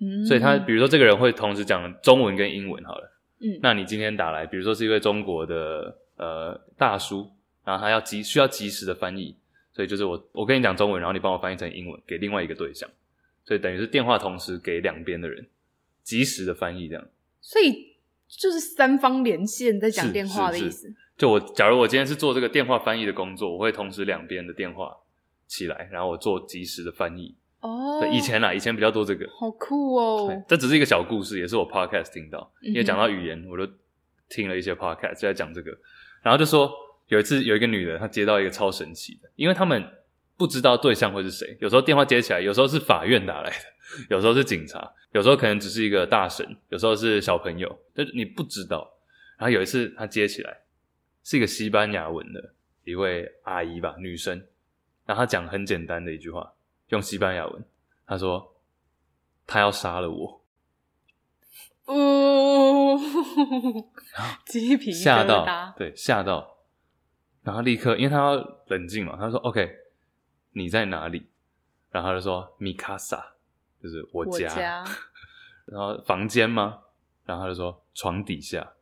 Speaker 1: 嗯，所以他比如说这个人会同时讲中文跟英文，好了。嗯，那你今天打来，比如说是一位中国的呃大叔，然后他要及需要及时的翻译，所以就是我我跟你讲中文，然后你帮我翻译成英文给另外一个对象，所以等于是电话同时给两边的人及时的翻译这样。
Speaker 2: 所以就是三方连线在讲电话的意思。
Speaker 1: 就我假如我今天是做这个电话翻译的工作，我会同时两边的电话起来，然后我做及时的翻译。哦，对，以前啦，以前比较多这个，
Speaker 2: 好酷哦！
Speaker 1: 这只是一个小故事，也是我 podcast 听到，因为讲到语言，我就听了一些 podcast 就在讲这个，然后就说有一次有一个女的，她接到一个超神奇的，因为他们不知道对象会是谁，有时候电话接起来，有时候是法院打来的，有时候是警察，有时候可能只是一个大神，有时候是小朋友，就你不知道。然后有一次她接起来，是一个西班牙文的一位阿姨吧，女生，然后她讲很简单的一句话。用西班牙文，她说她要杀了我，
Speaker 2: 哦，[LAUGHS] 鸡皮
Speaker 1: 吓到，对，吓到，然后立刻，因为他要冷静嘛，他说：“OK，你在哪里？”然后他就说：“Mi casa，就是我家。我家” [LAUGHS] 然后房间吗？然后他就说床底下，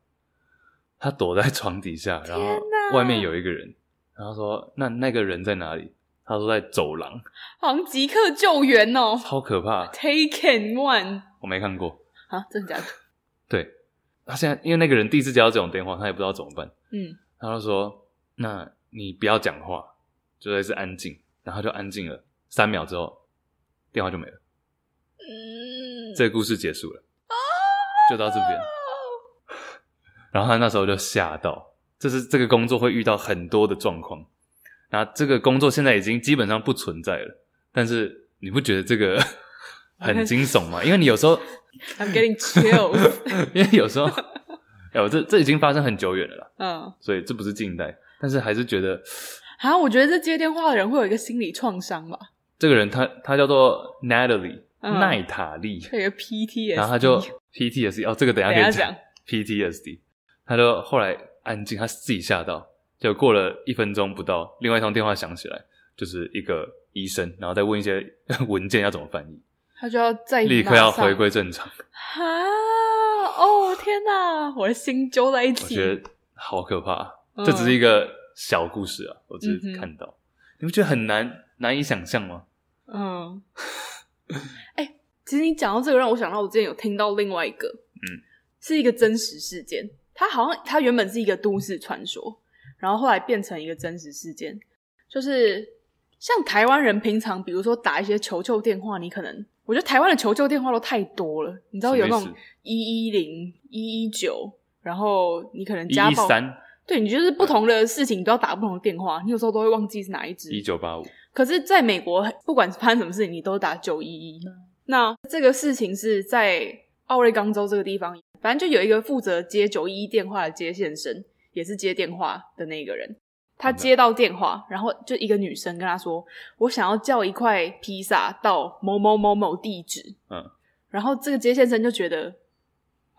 Speaker 1: 他躲在床底下，然后外面有一个人，然后说：“那那个人在哪里？”他说在走廊，
Speaker 2: 好像即刻救援哦，
Speaker 1: 超可怕。
Speaker 2: Taken one，
Speaker 1: 我没看过
Speaker 2: 啊，真的假的？[LAUGHS]
Speaker 1: 对，他现在因为那个人第一次接到这种电话，他也不知道怎么办。嗯，他就说：“那你不要讲话，就在这安静。”然后就安静了三秒之后，电话就没了。嗯，这个故事结束了，就到这边。然后他那时候就吓到。这是这个工作会遇到很多的状况。那这个工作现在已经基本上不存在了，但是你不觉得这个 [LAUGHS] 很惊悚吗？因为你有时候
Speaker 2: ，I'm getting chills，[LAUGHS]
Speaker 1: 因为有时候，哎我，这这已经发生很久远了啦，
Speaker 2: 嗯，
Speaker 1: 所以这不是近代，但是还是觉得，
Speaker 2: 啊，我觉得这接电话的人会有一个心理创伤吧。
Speaker 1: 这个人他他叫做 Natalie，嗯，奈塔莉，
Speaker 2: 他有个 PTSD，
Speaker 1: 然后他就 PTSD，哦，这个等一下可以讲 PTSD，他就后来安静，他自己吓到。就过了一分钟不到，另外一通电话响起来，就是一个医生，然后再问一些 [LAUGHS] 文件要怎么翻译，
Speaker 2: 他就要再
Speaker 1: 立刻要回归正常。
Speaker 2: 啊！哦天哪，我的心揪在一起。
Speaker 1: 我觉得好可怕，嗯、这只是一个小故事啊，我只是看到，嗯、你不觉得很难难以想象吗？
Speaker 2: 嗯。哎、欸，其实你讲到这个，让我想到我之前有听到另外一个，嗯，是一个真实事件，它好像它原本是一个都市传说。然后后来变成一个真实事件，就是像台湾人平常，比如说打一些求救电话，你可能我觉得台湾的求救电话都太多了，你知道有那种一一零、一一九，然后你可能家暴，对，你就是不同的事情你都要打不同的电话，你有时候都会忘记是哪一支。
Speaker 1: 一九八五。可
Speaker 2: 是在美国，不管是发生什么事情，你都打九一一。那这个事情是在奥瑞冈州这个地方，反正就有一个负责接九一一电话的接线生。也是接电话的那个人，他接到电话，然后就一个女生跟他说：“我想要叫一块披萨到某某某某地址。”嗯，然后这个接线生就觉得：“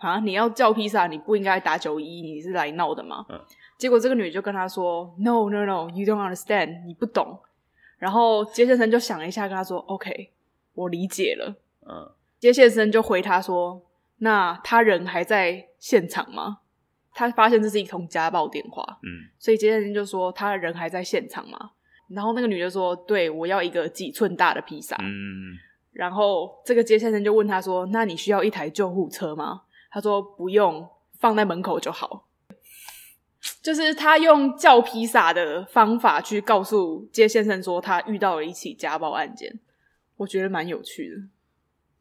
Speaker 2: 啊，你要叫披萨，你不应该打九一一，你是来闹的吗？”嗯，结果这个女就跟他说：“No, no, no, you don't understand，你不懂。”然后接线生就想了一下，跟他说：“OK，我理解了。”嗯，接线生就回他说：“那他人还在现场吗？”他发现这是一通家暴电话，嗯，所以接线生就说他人还在现场吗，然后那个女的说：“对，我要一个几寸大的披萨。”嗯，然后这个接线生就问他说：“那你需要一台救护车吗？”他说：“不用，放在门口就好。”就是他用叫披萨的方法去告诉接线生说他遇到了一起家暴案件，我觉得蛮有趣的。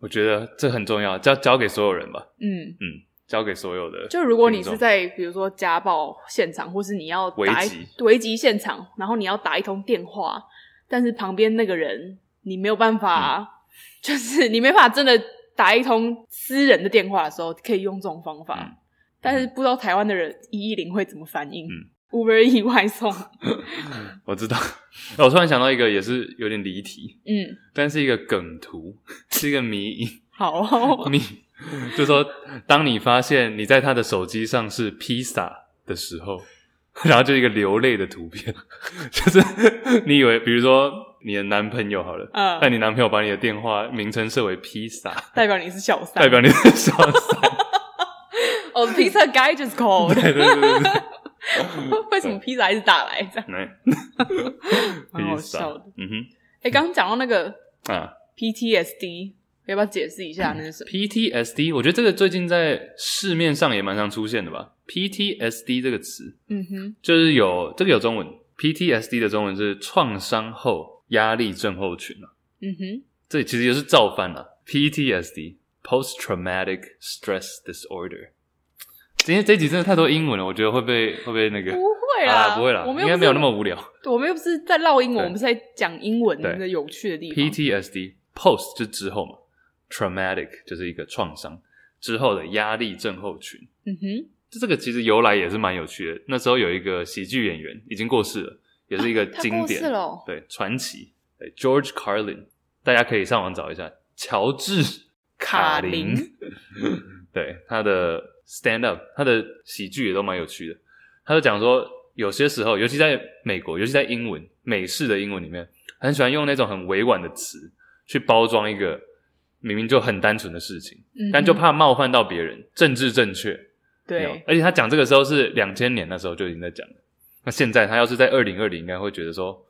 Speaker 1: 我觉得这很重要，交交给所有人吧。嗯嗯。交给所有的，
Speaker 2: 就如果你是在比如说家暴现场，或是你要打危急危急现场，然后你要打一通电话，但是旁边那个人你没有办法，嗯、[LAUGHS] 就是你没办法真的打一通私人的电话的时候，可以用这种方法。嗯、但是不知道台湾的人一一零会怎么反应？Uber 外送，[LAUGHS]
Speaker 1: 我知道。[LAUGHS] 我突然想到一个，也是有点离题，嗯，但是一个梗图，[LAUGHS] 是一个迷因。
Speaker 2: 好、哦，
Speaker 1: 迷。就说，当你发现你在他的手机上是披萨的时候，然后就一个流泪的图片，就是你以为，比如说你的男朋友好了，嗯，但你男朋友把你的电话名称设为披萨，
Speaker 2: 代表你是小三，
Speaker 1: 代表你是小三。
Speaker 2: 哦、oh,，pizza guy just called。对对对对。[LAUGHS] 为什么披萨一直打来这样？[LAUGHS] 蛮好笑的。嗯哼。哎、欸，刚刚讲到那个啊，PTSD。要不要解释一下那是什么
Speaker 1: ？PTSD，我觉得这个最近在市面上也蛮常出现的吧。PTSD 这个词，嗯哼，就是有这个有中文，PTSD 的中文是创伤后压力症候群啊。嗯哼，这其实也是造反了，PTSD，Post Traumatic Stress Disorder。今天这集真的太多英文了，我觉得会被会被那个
Speaker 2: 不会啦，
Speaker 1: 不会啦，我们应该没有那么无聊。
Speaker 2: 我们又不是在唠英文，我们是在讲英文的有趣的地方。
Speaker 1: PTSD，Post 就之后嘛。Traumatic 就是一个创伤之后的压力症候群。嗯哼，这这个其实由来也是蛮有趣的。那时候有一个喜剧演员已经过世了，也是一个经典，
Speaker 2: 啊、
Speaker 1: 对传奇。对，George Carlin，大家可以上网找一下，乔治。卡林 [LAUGHS] 对，他的 stand up，他的喜剧也都蛮有趣的。他就讲说，有些时候，尤其在美国，尤其在英文美式的英文里面，很喜欢用那种很委婉的词去包装一个。明明就很单纯的事情，嗯、但就怕冒犯到别人，政治正确。
Speaker 2: 对，
Speaker 1: 而且他讲这个时候是两千年那时候就已经在讲了。那现在他要是在二零二零，应该会觉得说，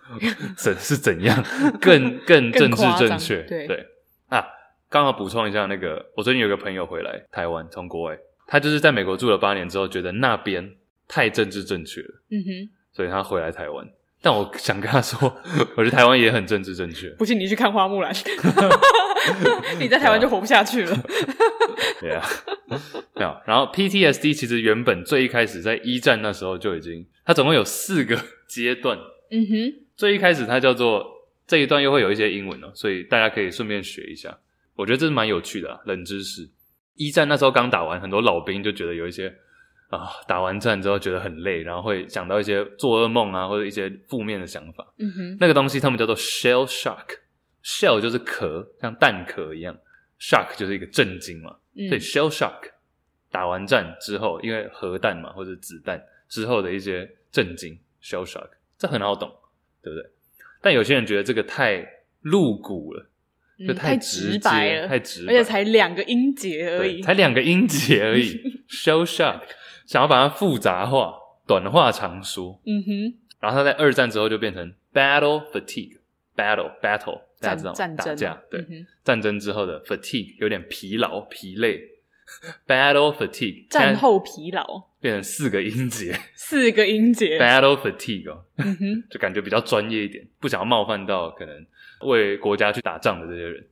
Speaker 1: [LAUGHS] 怎是怎样 [LAUGHS] 更更政治正确？
Speaker 2: 对
Speaker 1: 对啊，刚好补充一下，那个我最近有个朋友回来台湾，从国外，他就是在美国住了八年之后，觉得那边太政治正确了。嗯哼，所以他回来台湾。但我想跟他说，[LAUGHS] 我觉得台湾也很政治正确。
Speaker 2: 不信你去看花木兰，[LAUGHS] 你在台湾就活不下去了。[LAUGHS]
Speaker 1: 对啊。没有。然后 PTSD 其实原本最一开始在一战那时候就已经，它总共有四个阶段。
Speaker 2: 嗯哼，
Speaker 1: 最一开始它叫做这一段又会有一些英文哦，所以大家可以顺便学一下。我觉得这是蛮有趣的啊，冷知识。一战那时候刚打完，很多老兵就觉得有一些啊，打完战之后觉得很累，然后会想到一些做噩梦啊，或者一些负面的想法。
Speaker 2: 嗯哼，
Speaker 1: 那个东西他们叫做 shell shock。shell 就是壳，像蛋壳一样；shock 就是一个震惊嘛。嗯、所以 shell shock 打完战之后，因为核弹嘛或者子弹之后的一些震惊，shell shock 这很好懂，对不对？但有些人觉得这个太露骨了。就太直，
Speaker 2: 白了，
Speaker 1: 太直白，
Speaker 2: 而且才两个音节而已，
Speaker 1: 才两个音节而已。[LAUGHS] Shell shock，想要把它复杂化，短话长说。
Speaker 2: 嗯哼。
Speaker 1: 然后他在二战之后就变成 battle fatigue，battle battle，大家知道吗？
Speaker 2: 战争
Speaker 1: 打架，对，
Speaker 2: 嗯、
Speaker 1: 战争之后的 fatigue 有点疲劳、疲累。battle fatigue，
Speaker 2: 战后疲劳，
Speaker 1: 变成四个音节，[LAUGHS]
Speaker 2: 四个音节。
Speaker 1: battle fatigue，哦，
Speaker 2: 嗯哼，
Speaker 1: 就感觉比较专业一点，不想要冒犯到可能。为国家去打仗的这些人，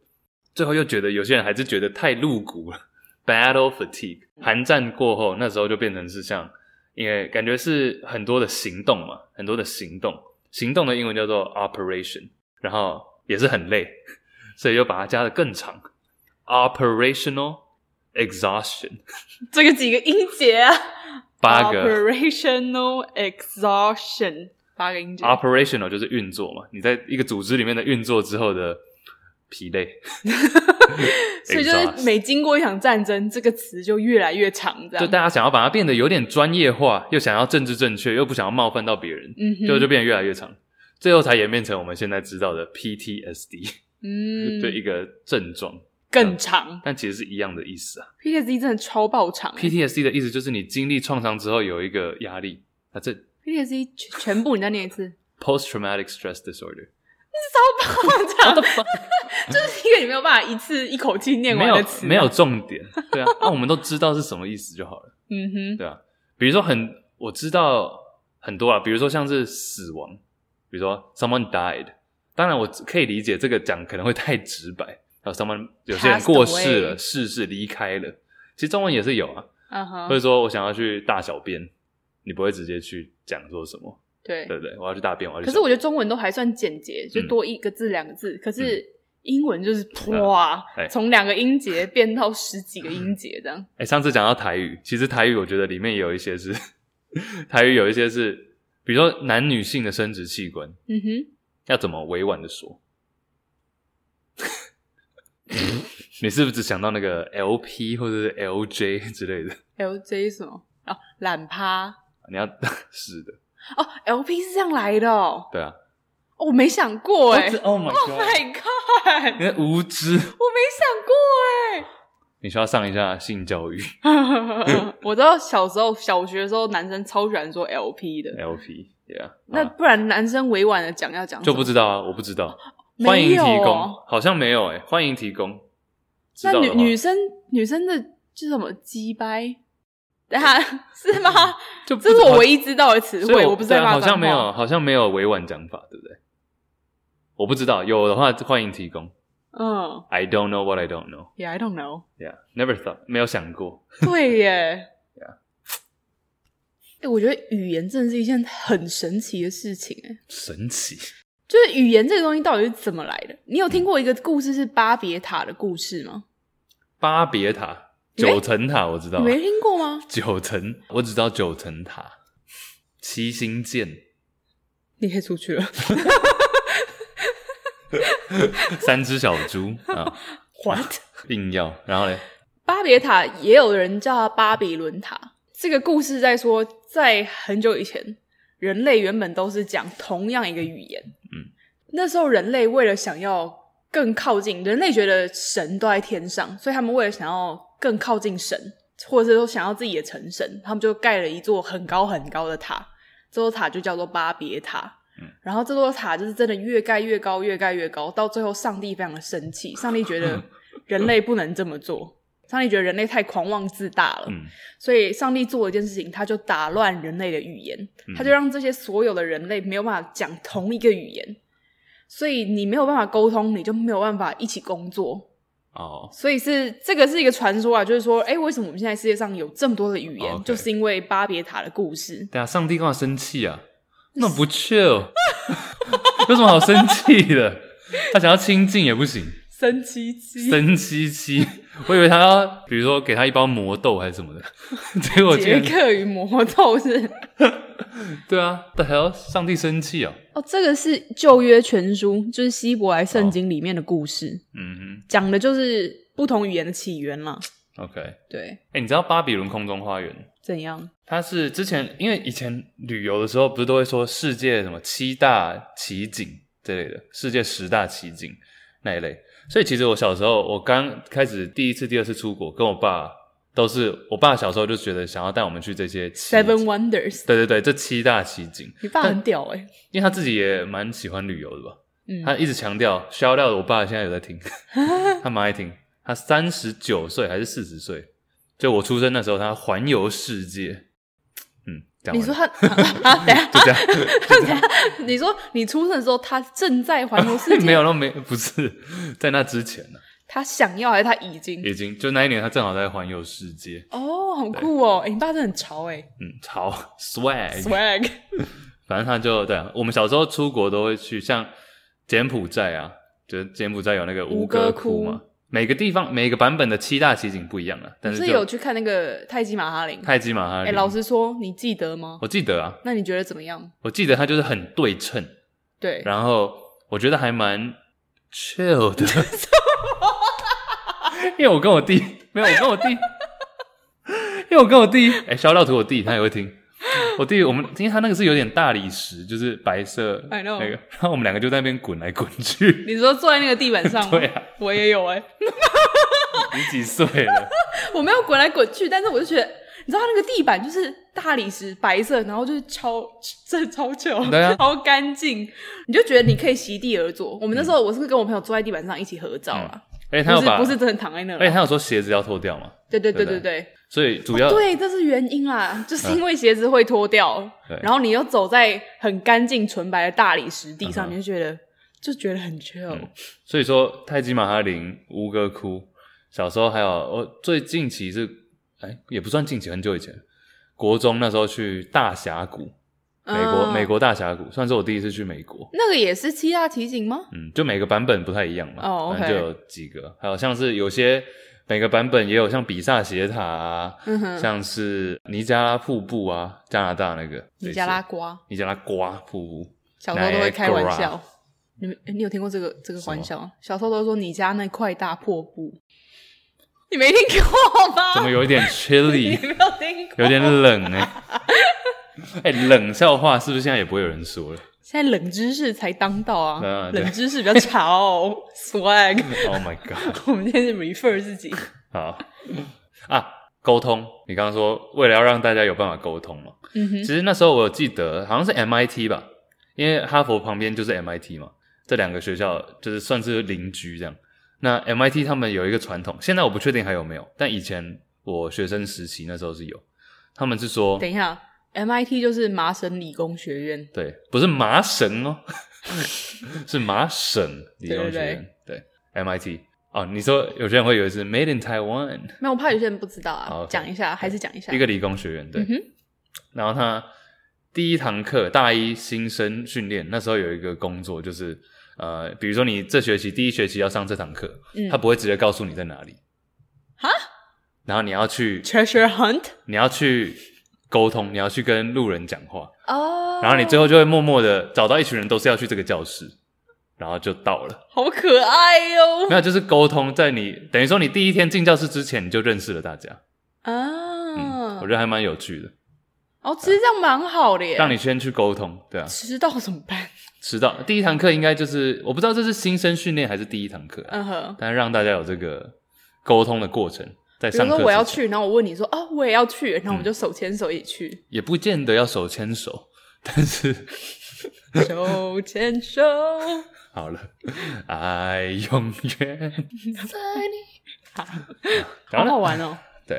Speaker 1: 最后又觉得有些人还是觉得太露骨了。Battle fatigue，韩战过后，那时候就变成是像，因为感觉是很多的行动嘛，很多的行动，行动的英文叫做 operation，然后也是很累，所以又把它加得更长，operational exhaustion。[LAUGHS]
Speaker 2: 这个几个音节啊？
Speaker 1: 八个。
Speaker 2: Operational exhaustion。八个音节
Speaker 1: ，operational 就是运作嘛，你在一个组织里面的运作之后的疲累，[LAUGHS]
Speaker 2: 所以就是每经过一场战争，这个词就越来越长，这样。
Speaker 1: 就大家想要把它变得有点专业化，又想要政治正确，又不想要冒犯到别人，就就变得越来越长，最后才演变成我们现在知道的 PTSD，嗯，对一个症状。
Speaker 2: 更长，
Speaker 1: 但其实是一样的意思啊。
Speaker 2: PTSD 真的超爆长
Speaker 1: ，PTSD 的意思就是你经历创伤之后有一个压力，那这。
Speaker 2: PTSD [LAUGHS] 全部你再念一次。
Speaker 1: Post traumatic stress disorder。
Speaker 2: 你超爆长，[LAUGHS] 就是一个你没有办法一次一口气念完的词，
Speaker 1: 没有重点。对啊，那、[LAUGHS] 啊、我们都知道是什么意思就好了。
Speaker 2: 嗯哼，
Speaker 1: 对啊。比如说很，我知道很多啊，比如说像是死亡，比如说 someone died。当然我可以理解这个讲可能会太直白，然后 someone 有些人过世了，逝世离开了。其实中文也是有啊。嗯哼。或者说我想要去大小便。你不会直接去讲说什么，
Speaker 2: 对
Speaker 1: 对不对？我要去大便，我要去。
Speaker 2: 可是我觉得中文都还算简洁，就多一个字、两个字。可是英文就是 [LAUGHS] 哇，从两个音节变到十几个音节这样。[LAUGHS]
Speaker 1: 哎，上次讲到台语，其实台语我觉得里面有一些是 [LAUGHS] 台语，有一些是，比如说男女性的生殖器官，
Speaker 2: 嗯哼，
Speaker 1: 要怎么委婉的说？你是不是只想到那个 LP 或者是 LJ 之类的
Speaker 2: ？LJ 什么哦？懒趴。
Speaker 1: 你要 [LAUGHS] 是的
Speaker 2: 哦，LP 是这样来的哦。
Speaker 1: 对啊，
Speaker 2: 我没想过哎。
Speaker 1: Oh my god！Oh
Speaker 2: my god！
Speaker 1: 你无知，
Speaker 2: 我没想过哎。
Speaker 1: 你需要上一下性教育。[LAUGHS]
Speaker 2: 我知道小时候小学的时候，男生超喜欢说 LP 的。
Speaker 1: LP，yeah。
Speaker 2: 那不然男生委婉的讲要讲
Speaker 1: 就不知道啊，我不知道。欢迎提供，好像没有哎。欢迎提供。
Speaker 2: 那女女生女生的是什么鸡掰？哈，是吗？就这是我唯一知道的词汇，我，我不知道。
Speaker 1: 好像没有，好像没有委婉讲法，对不对？我不知道，有的话欢迎提供。
Speaker 2: 嗯
Speaker 1: ，I don't know what I don't know.
Speaker 2: Yeah, I don't know.
Speaker 1: Yeah, never thought，没有想过。
Speaker 2: 对耶。[LAUGHS]
Speaker 1: Yeah.
Speaker 2: 欸，我觉得语言真的是一件很神奇的事情，哎，
Speaker 1: 神奇。
Speaker 2: 就是语言这个东西到底是怎么来的？你有听过一个故事是巴别塔的故事吗？
Speaker 1: 巴别塔。九层塔我知道，
Speaker 2: 你没听过吗？
Speaker 1: 九层，我只知道九层塔，七星剑，
Speaker 2: 你可以出去了。[LAUGHS]
Speaker 1: 三只小猪啊
Speaker 2: ，What？[LAUGHS]
Speaker 1: 硬要，然后呢？
Speaker 2: 巴别塔也有人叫它巴比伦塔。这个故事在说，在很久以前，人类原本都是讲同样一个语言。
Speaker 1: 嗯，
Speaker 2: 那时候人类为了想要更靠近，人类觉得神都在天上，所以他们为了想要。更靠近神，或者是说想要自己也成神，他们就盖了一座很高很高的塔，这座塔就叫做巴别塔。
Speaker 1: 嗯，
Speaker 2: 然后这座塔就是真的越盖越高，越盖越高，到最后上帝非常的生气，上帝觉得 [LAUGHS] 人类不能这么做，上帝觉得人类太狂妄自大了，
Speaker 1: 嗯，
Speaker 2: 所以上帝做了一件事情，他就打乱人类的语言，他就让这些所有的人类没有办法讲同一个语言，所以你没有办法沟通，你就没有办法一起工作。
Speaker 1: 哦，
Speaker 2: 所以是这个是一个传说啊，就是说，哎，为什么我们现在世界上有这么多的语言，
Speaker 1: 哦 okay、
Speaker 2: 就是因为巴别塔的故事。
Speaker 1: 对啊，上帝干嘛生气啊？那么不 chill，[LAUGHS] 有什么好生气的？他想要亲近也不行。
Speaker 2: 生七七，
Speaker 1: 生七七，我以为他要，比如说给他一包魔豆还是什么的，[LAUGHS] 结果
Speaker 2: 杰克与魔豆是。[LAUGHS] [LAUGHS]
Speaker 1: 对啊，但还要上帝生气啊？
Speaker 2: 哦，这个是旧约全书，就是希伯来圣经里面的故事。
Speaker 1: 嗯哼，
Speaker 2: 讲的就是不同语言的起源嘛。
Speaker 1: OK，
Speaker 2: 对。
Speaker 1: 哎、欸，你知道巴比伦空中花园
Speaker 2: 怎样？
Speaker 1: 它是之前因为以前旅游的时候，不是都会说世界什么七大奇景之类的，世界十大奇景那一类。所以其实我小时候，我刚开始第一次、第二次出国，跟我爸都是，我爸小时候就觉得想要带我们去这些
Speaker 2: Seven Wonders。
Speaker 1: 对对对，这七大奇景。
Speaker 2: 你爸很屌诶，
Speaker 1: 因为他自己也蛮喜欢旅游的吧？
Speaker 2: 嗯，
Speaker 1: 他一直强调，shout out 我爸现在有在听，[LAUGHS] 他蛮爱听。他三十九岁还是四十岁？就我出生那时候，他环游世界。
Speaker 2: 嗯你说他啊？等下，[LAUGHS]
Speaker 1: 就这样。[LAUGHS]
Speaker 2: 等下，你说你出生的时候，他正在环游世界？
Speaker 1: 没有，那没不是在那之前呢。
Speaker 2: 他想要还是他已经？
Speaker 1: 已经，就那一年他正好在环游世界。
Speaker 2: 哦，很酷哦！哎，你爸真的很潮哎。
Speaker 1: 嗯，潮，swag，swag。[LAUGHS] 反正他就对啊，我们小时候出国都会去，像柬埔寨啊，就是柬埔寨有那个吴哥窟嘛。每个地方每个版本的七大奇景不一样啊，但是，
Speaker 2: 是有去看那个泰姬玛哈林。
Speaker 1: 泰姬玛哈林，哎、
Speaker 2: 欸，老实说，你记得吗？
Speaker 1: 我记得啊。
Speaker 2: 那你觉得怎么样？
Speaker 1: 我记得它就是很对称，
Speaker 2: 对。
Speaker 1: 然后我觉得还蛮 chill 的，[LAUGHS] [LAUGHS] 因为我跟我弟没有，我跟我弟，因为我跟我弟，哎、欸，小料图我弟他也会听。我弟，我们因为他那个是有点大理石，就是白色那个.然后我们两个就在那边滚来滚去。
Speaker 2: 你说坐在那个地板上吗？[LAUGHS]
Speaker 1: 对啊，
Speaker 2: 我也有哎、欸。
Speaker 1: 你几岁了？[LAUGHS]
Speaker 2: 我没有滚来滚去，但是我就觉得，你知道他那个地板就是大理石白色，然后就是超真的超旧，
Speaker 1: 对啊，
Speaker 2: 超干净，你就觉得你可以席地而坐。我们那时候我是不是跟我朋友坐在地板上一起合照啊？
Speaker 1: 哎、嗯，他有把
Speaker 2: 不是不是真的躺在那，
Speaker 1: 哎，他有说鞋子要脱掉嘛？
Speaker 2: 对对对对对。
Speaker 1: 所以主要、
Speaker 2: 哦、对，这是原因啦，[LAUGHS] 就是因为鞋子会脱掉，
Speaker 1: 嗯、
Speaker 2: 然后你又走在很干净纯白的大理石地上，嗯、你就觉得就觉得很 chill、嗯。
Speaker 1: 所以说，泰姬玛哈林、乌哥窟，小时候还有我最近期是，哎，也不算近期，很久以前，国中那时候去大峡谷，美国、嗯、美国大峡谷，算是我第一次去美国。
Speaker 2: 那个也是七大奇景吗？
Speaker 1: 嗯，就每个版本不太一样嘛，
Speaker 2: 哦，
Speaker 1: 反正就有几个，还有像是有些。每个版本也有像比萨斜塔啊，像是尼加拉瀑布啊，加拿大那个
Speaker 2: 尼加拉瓜，
Speaker 1: 尼加拉瓜瀑布，
Speaker 2: 小时候都会开玩笑。你们，你有听过这个这个玩笑？吗小时候都说你家那块大破布，你没听过吗？
Speaker 1: 怎么有一点 chilly？[LAUGHS]
Speaker 2: 有
Speaker 1: 点冷哎、欸。[LAUGHS] 哎、欸，冷笑话是不是现在也不会有人说了？
Speaker 2: 现在冷知识才当道啊！
Speaker 1: 啊
Speaker 2: 冷知识比较潮，swag。[LAUGHS]
Speaker 1: Oh my god！[LAUGHS]
Speaker 2: 我们今天是 refer 自己。
Speaker 1: 好啊，沟通。你刚刚说为了要让大家有办法沟通嘛？嗯哼。其实那时候我有记得好像是 MIT 吧，因为哈佛旁边就是 MIT 嘛，这两个学校就是算是邻居这样。那 MIT 他们有一个传统，现在我不确定还有没有，但以前我学生时期那时候是有。他们是说，
Speaker 2: 等一下。MIT 就是麻省理工学院，
Speaker 1: 对，不是麻省哦，[LAUGHS] 是麻省理工学院，对，对，对，MIT 哦。你说有些人会以为是 Made in Taiwan，
Speaker 2: 没有，我怕有些人不知道啊。
Speaker 1: 讲
Speaker 2: 一下，还是讲一下。
Speaker 1: 一个理工学院，对。然后他第一堂课大一新生训练，那时候有一个工作，就是呃，比如说你这学期第一学期要上这堂课，嗯、他不会直接告诉你在哪里，
Speaker 2: 哈？
Speaker 1: 然后你要去
Speaker 2: Treasure Hunt，
Speaker 1: 你要去。沟通，你要去跟路人讲话
Speaker 2: 哦，oh,
Speaker 1: 然后你最后就会默默的找到一群人，都是要去这个教室，然后就到了。
Speaker 2: 好可爱哟、哦！
Speaker 1: 没有，就是沟通，在你等于说你第一天进教室之前，你就认识了大家
Speaker 2: 啊、
Speaker 1: oh. 嗯。我觉得还蛮有趣的。
Speaker 2: 哦，oh, 其实这样蛮好的耶。
Speaker 1: 让你先去沟通，对啊。
Speaker 2: 迟到怎么办？
Speaker 1: 迟到第一堂课应该就是我不知道这是新生训练还是第一堂课，嗯哼、uh，huh. 但是让大家有这个沟通的过程。比如说我要去，然后我问你说哦，我也要去，然后我们就手牵手一起去。嗯，也不见得要手牵手，[LAUGHS] 但是 [LAUGHS]
Speaker 2: 手牵手 [LAUGHS]
Speaker 1: 好了，爱永远在
Speaker 2: 你，好好玩哦。
Speaker 1: 对，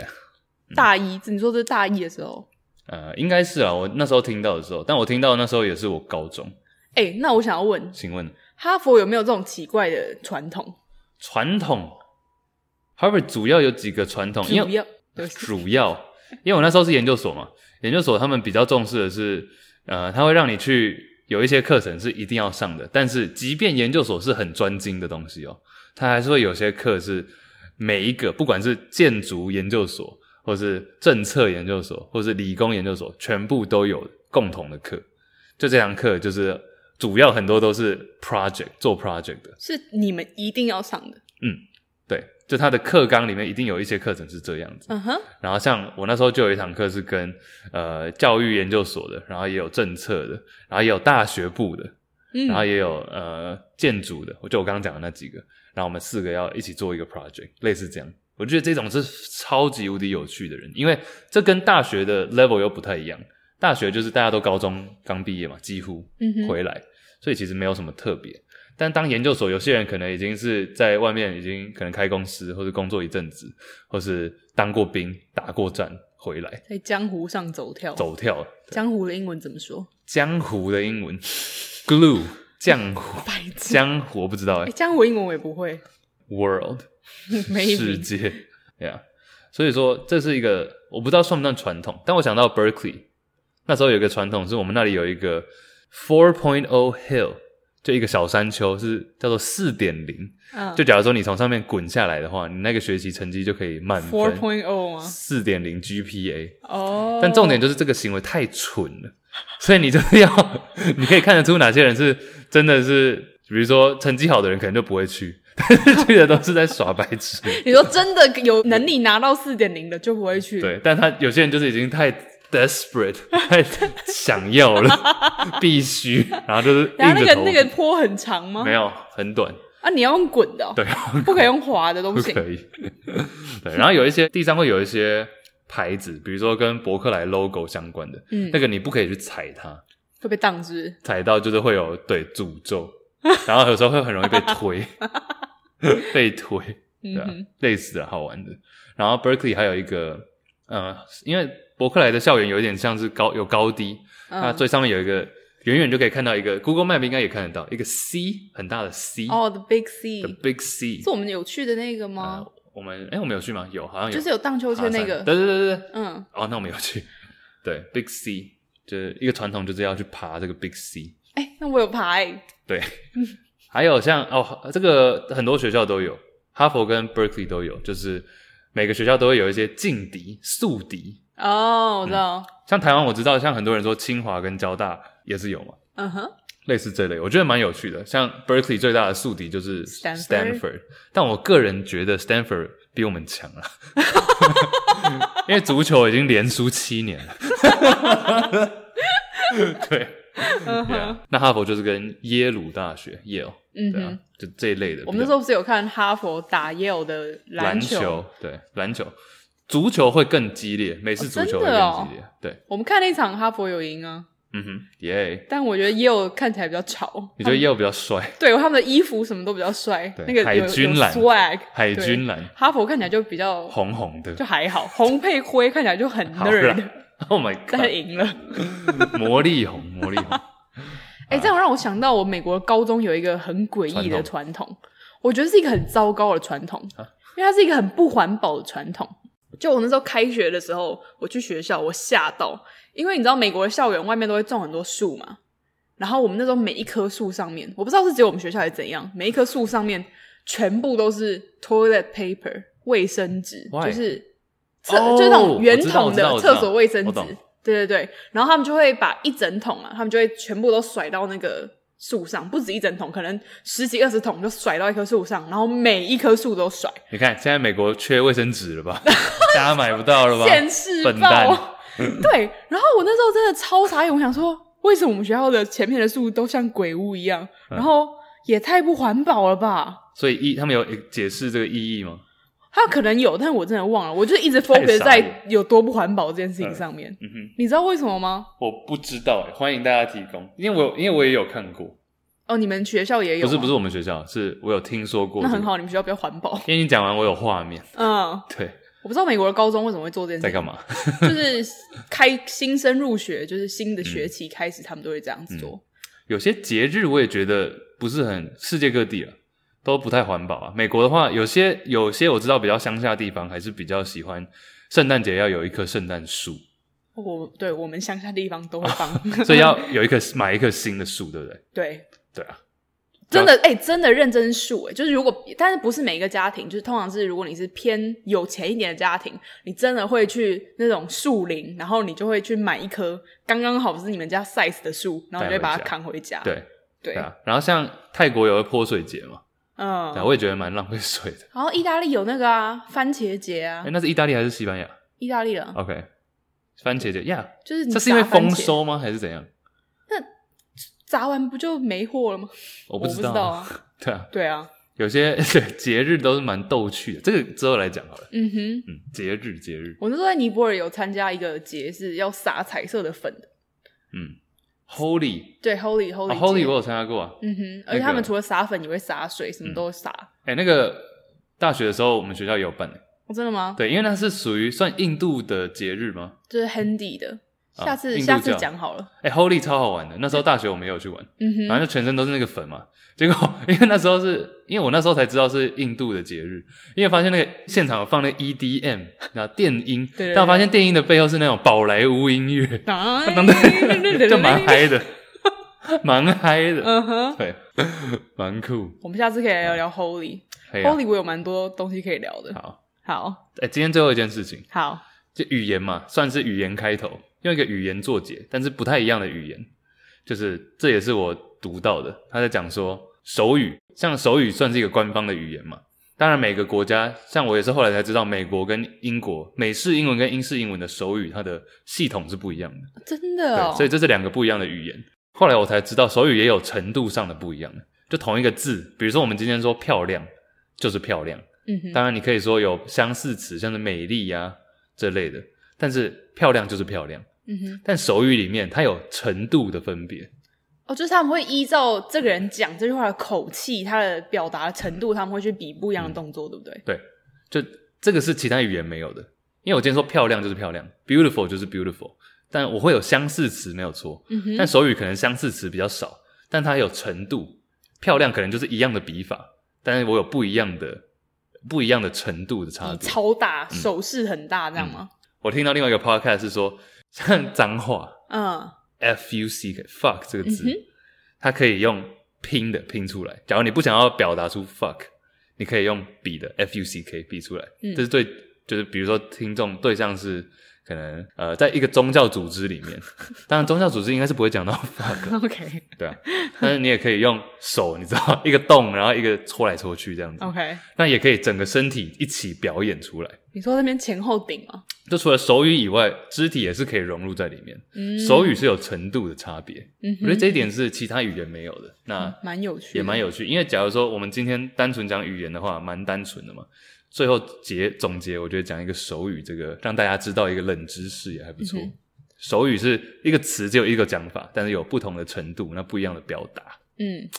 Speaker 2: 大一，你说这是大一的时候，
Speaker 1: 呃，应该是啊。我那时候听到的时候，但我听到的那时候也是我高中。
Speaker 2: 哎，那我想要问，
Speaker 1: 请问
Speaker 2: 哈佛有没有这种奇怪的传统？
Speaker 1: 传统。Harvard 主要有几个传统，因为
Speaker 2: 主要
Speaker 1: 主要，因为我那时候是研究所嘛，研究所他们比较重视的是，呃，他会让你去有一些课程是一定要上的，但是即便研究所是很专精的东西哦，他还是会有些课是每一个，不管是建筑研究所，或是政策研究所，或是理工研究所，全部都有共同的课。就这堂课就是主要很多都是 project 做 project 的，
Speaker 2: 是你们一定要上的。
Speaker 1: 嗯，对。就他的课纲里面一定有一些课程是这样子，嗯哼。然后像我那时候就有一堂课是跟呃教育研究所的，然后也有政策的，然后也有大学部的，嗯，然后也有呃建筑的，我就我刚刚讲的那几个。然后我们四个要一起做一个 project，类似这样。我觉得这种是超级无敌有趣的人，因为这跟大学的 level 又不太一样。大学就是大家都高中刚毕业嘛，几乎回来，嗯，所以其实没有什么特别。但当研究所，有些人可能已经是在外面，已经可能开公司，或者工作一阵子，或是当过兵、打过战回来，
Speaker 2: 在江湖上走跳。
Speaker 1: 走跳。
Speaker 2: 江湖的英文怎么说？
Speaker 1: 江湖的英文，glue，江湖。江湖我不知道哎、欸。
Speaker 2: 江湖英文我也不会。
Speaker 1: World，[LAUGHS]
Speaker 2: 没 [LAUGHS]
Speaker 1: 世界，Yeah。所以说这是一个我不知道算不算传统，但我想到 Berkeley 那时候有一个传统，是我们那里有一个 Four Point O Hill。就一个小山丘是叫做四点零，就假如说你从上面滚下来的话，你那个学习成绩就可以满分。
Speaker 2: Four point O 吗？
Speaker 1: 四点零 GPA 哦。但重点就是这个行为太蠢了，所以你就是要，[LAUGHS] 你可以看得出哪些人是真的是，比如说成绩好的人可能就不会去，[LAUGHS] 但是去的都是在耍白痴。[LAUGHS]
Speaker 2: 你说真的有能力拿到四点零的就不会去。
Speaker 1: 对，但他有些人就是已经太。Desperate，太想要了，[LAUGHS] 必须，然后就是。然后
Speaker 2: 那个那个坡很长吗？
Speaker 1: 没有，很短。
Speaker 2: 啊，你要用滚的、喔。
Speaker 1: 对，
Speaker 2: 不可以用滑的东西。
Speaker 1: 不可以。[LAUGHS] 对，然后有一些地上会有一些牌子，比如说跟伯克莱 logo 相关的，嗯，那个你不可以去踩它，
Speaker 2: 会被当之。
Speaker 1: 踩到就是会有对诅咒，然后有时候会很容易被推，[LAUGHS] 被推，对啊，嗯、哼类似的好玩的。然后 Berkeley 还有一个，呃，因为。伯克莱的校园有一点像是高有高低，嗯、那最上面有一个远远就可以看到一个 Google Map 应该也看得到一个 C 很大的 C
Speaker 2: 哦、oh,，The Big C，The
Speaker 1: Big C
Speaker 2: 是我们有去的那个吗？
Speaker 1: 呃、我们哎、欸，我们有去吗？有，好像有，
Speaker 2: 就是有荡秋千那个。
Speaker 1: 对对对对嗯。哦，那我们有去。对，Big C 就是一个传统，就是要去爬这个 Big C。
Speaker 2: 哎、欸，那我有爬哎、欸。
Speaker 1: 对，还有像哦，这个很多学校都有，哈佛跟 Berkeley 都有，就是每个学校都会有一些劲敌、宿敌。
Speaker 2: 哦，我知道。
Speaker 1: 嗯、像台湾，我知道，像很多人说清华跟交大也是有嘛。嗯哼、uh。Huh. 类似这类，我觉得蛮有趣的。像 Berkeley 最大的宿敌就是 Stanford，, Stanford 但我个人觉得 Stanford 比我们强了，[LAUGHS] 因为足球已经连输七年了。[LAUGHS] 对。Uh huh. yeah, 那哈佛就是跟耶鲁大学 Yale，嗯哼、啊，就这一类的。
Speaker 2: 我们那时候不是有看哈佛打耶鲁的篮球？篮球
Speaker 1: 对，篮球。足球会更激烈，美式足球会更激烈。哦哦、对，
Speaker 2: 我们看那场哈佛有赢啊。
Speaker 1: 嗯哼，耶、yeah！
Speaker 2: 但我觉得耶鲁看起来比较潮。
Speaker 1: 你觉得耶鲁比较帅？
Speaker 2: 对，他们的衣服什么都比较帅。对那个
Speaker 1: 海军蓝
Speaker 2: ，swag，
Speaker 1: 海军蓝。
Speaker 2: 哈佛看起来就比较
Speaker 1: 红红的，
Speaker 2: 就还好，红配灰看起来就很 nerd。
Speaker 1: Oh my god！
Speaker 2: 但是赢了，[LAUGHS]
Speaker 1: 魔力红，魔力红。[LAUGHS]
Speaker 2: 哎、欸，这样让我想到，我美国高中有一个很诡异的传统，传统我觉得是一个很糟糕的传统，啊、因为它是一个很不环保的传统。就我那时候开学的时候，我去学校，我吓到，因为你知道美国的校园外面都会种很多树嘛，然后我们那时候每一棵树上面，我不知道是只有我们学校还是怎样，每一棵树上面全部都是 toilet paper 卫生纸?就是厕、oh, 就是那种圆筒的厕所卫生纸，对对对，然后他们就会把一整桶啊，他们就会全部都甩到那个。树上不止一整桶，可能十几二十桶就甩到一棵树上，然后每一棵树都甩。
Speaker 1: 你看，现在美国缺卫生纸了吧？[LAUGHS] 大家买不到了吧？
Speaker 2: 现世报。[LAUGHS] 对，然后我那时候真的超傻眼，我想说，为什么我们学校的前面的树都像鬼屋一样？嗯、然后也太不环保了吧？
Speaker 1: 所以意他们有解释这个意义吗？
Speaker 2: 他可能有，但是我真的忘了。我就一直 focus 在有多不环保这件事情上面。嗯，嗯哼，你知道为什么吗？
Speaker 1: 我不知道，欢迎大家提供，因为我因为我也有看过。
Speaker 2: 哦，你们学校也有？
Speaker 1: 不是不是我们学校，是我有听说过、这个。
Speaker 2: 那很好，你们学校比较环保。
Speaker 1: 因为你讲完，我有画面。嗯，对。
Speaker 2: 我不知道美国的高中为什么会做这件事。
Speaker 1: 在干嘛？
Speaker 2: 就是开新生入学，就是新的学期开始，他们都会这样子做。
Speaker 1: 有些节日我也觉得不是很世界各地啊。都不太环保啊。美国的话，有些有些我知道比较乡下的地方还是比较喜欢圣诞节要有一棵圣诞树。
Speaker 2: 我对我们乡下地方都会放，
Speaker 1: 哦，[LAUGHS] 所以要有一棵买一棵新的树，对不对？
Speaker 2: 对
Speaker 1: 对啊。
Speaker 2: 真的哎、欸，真的认真树哎，就是如果，但是不是每一个家庭，就是通常是如果你是偏有钱一点的家庭，你真的会去那种树林，然后你就会去买一棵刚刚好是你们家 size 的树，然后你就把它扛回家。
Speaker 1: 对
Speaker 2: 对啊，
Speaker 1: 然后像泰国有个泼水节嘛，
Speaker 2: 嗯，
Speaker 1: 我也觉得蛮浪费水的。
Speaker 2: 然后意大利有那个啊，番茄节啊，
Speaker 1: 哎、欸，那是意大利还是西班牙？
Speaker 2: 意大利了。
Speaker 1: OK，番茄节呀，yeah,
Speaker 2: 就是
Speaker 1: 这是因为丰收吗？还是怎样？
Speaker 2: 那砸完不就没货了吗？
Speaker 1: 我不知道，
Speaker 2: 啊。[LAUGHS]
Speaker 1: 对啊，
Speaker 2: 对啊，
Speaker 1: 有些对 [LAUGHS] 节日都是蛮逗趣的，这个之后来讲好了。
Speaker 2: 嗯哼，
Speaker 1: 嗯，节日节日，
Speaker 2: 我那时候在尼泊尔有参加一个节，是要撒彩色的粉的。
Speaker 1: 嗯，Holy，
Speaker 2: 对，Holy Holy、
Speaker 1: 哦、Holy 我有参加过啊。
Speaker 2: 嗯哼，而且他们除了撒粉，也会撒水，什么都洒。哎、
Speaker 1: 嗯欸，那个大学的时候，我们学校有办欸。
Speaker 2: 哦，真的吗？
Speaker 1: 对，因为那是属于算印度的节日吗？
Speaker 2: 就是 Handy 的。下次、
Speaker 1: 啊、
Speaker 2: 下次讲好了。
Speaker 1: 哎、欸、，Holy 超好玩的，那时候大学我们也有去玩。
Speaker 2: 嗯哼，
Speaker 1: 反正就全身都是那个粉嘛。结果 [LAUGHS] 因为那时候是因为我那时候才知道是印度的节日，因为发现那个现场有放那个 EDM，然后电音，[LAUGHS] 但我发现电音的背后是那种宝莱坞音乐，对，[LAUGHS] 就蛮嗨的，蛮嗨的。嗯哼，对，蛮酷。
Speaker 2: 我们下次可以来聊聊 Holy。Holy 我有蛮多东西可以聊的。
Speaker 1: 好，
Speaker 2: 好。
Speaker 1: 哎、欸，今天最后一件事情。
Speaker 2: 好。
Speaker 1: 就语言嘛，算是语言开头。用一个语言作结，但是不太一样的语言，就是这也是我读到的。他在讲说手语，像手语算是一个官方的语言嘛。当然每个国家，像我也是后来才知道，美国跟英国美式英文跟英式英文的手语，它的系统是不一样的。
Speaker 2: 真的
Speaker 1: 所以这是两个不一样的语言。后来我才知道，手语也有程度上的不一样的。就同一个字，比如说我们今天说漂亮，就是漂亮。
Speaker 2: 嗯哼。当
Speaker 1: 然你可以说有相似词，像是美丽呀、啊、这类的，但是漂亮就是漂亮。
Speaker 2: 嗯哼，
Speaker 1: 但手语里面它有程度的分别。
Speaker 2: 哦，就是他们会依照这个人讲这句话的口气，他的表达的程度，他们会去比不一样的动作，嗯、对不对？
Speaker 1: 对，就这个是其他语言没有的，因为我今天说漂亮就是漂亮，beautiful 就是 beautiful，但我会有相似词没有
Speaker 2: 错，
Speaker 1: 但手语可能相似词比较少，但它有程度，漂亮可能就是一样的笔法，但是我有不一样的不一样的程度的差别，
Speaker 2: 超大，手势很大，这样吗、嗯？
Speaker 1: 我听到另外一个 podcast 是说。像脏话，
Speaker 2: 嗯
Speaker 1: ，f u c k fuck 这个字，
Speaker 2: 嗯，
Speaker 1: 它可以用拼的拼出来。假如你不想要表达出 fuck，你可以用比的 f u c k 比出来。嗯，这是对，就是比如说听众对象是可能呃，在一个宗教组织里面，[LAUGHS] 当然宗教组织应该是不会讲到 fuck。
Speaker 2: OK，
Speaker 1: 对啊，但是你也可以用手，你知道一个动，然后一个搓来搓去这样子。
Speaker 2: OK，
Speaker 1: 那也可以整个身体一起表演出来。
Speaker 2: 你说那边前后顶吗？
Speaker 1: 就除了手语以外，肢体也是可以融入在里面。
Speaker 2: 嗯，
Speaker 1: 手语是有程度的差别。
Speaker 2: 嗯，
Speaker 1: 我觉得这一点是其他语言没有的。那
Speaker 2: 蛮有趣，
Speaker 1: 也蛮有趣。因为假如说我们今天单纯讲语言的话，蛮单纯的嘛。最后结总结，我觉得讲一个手语，这个让大家知道一个冷知识也还不错。嗯。手语是一个词只有一个讲法，但是有不同的程度，那不一样的表达。
Speaker 2: 嗯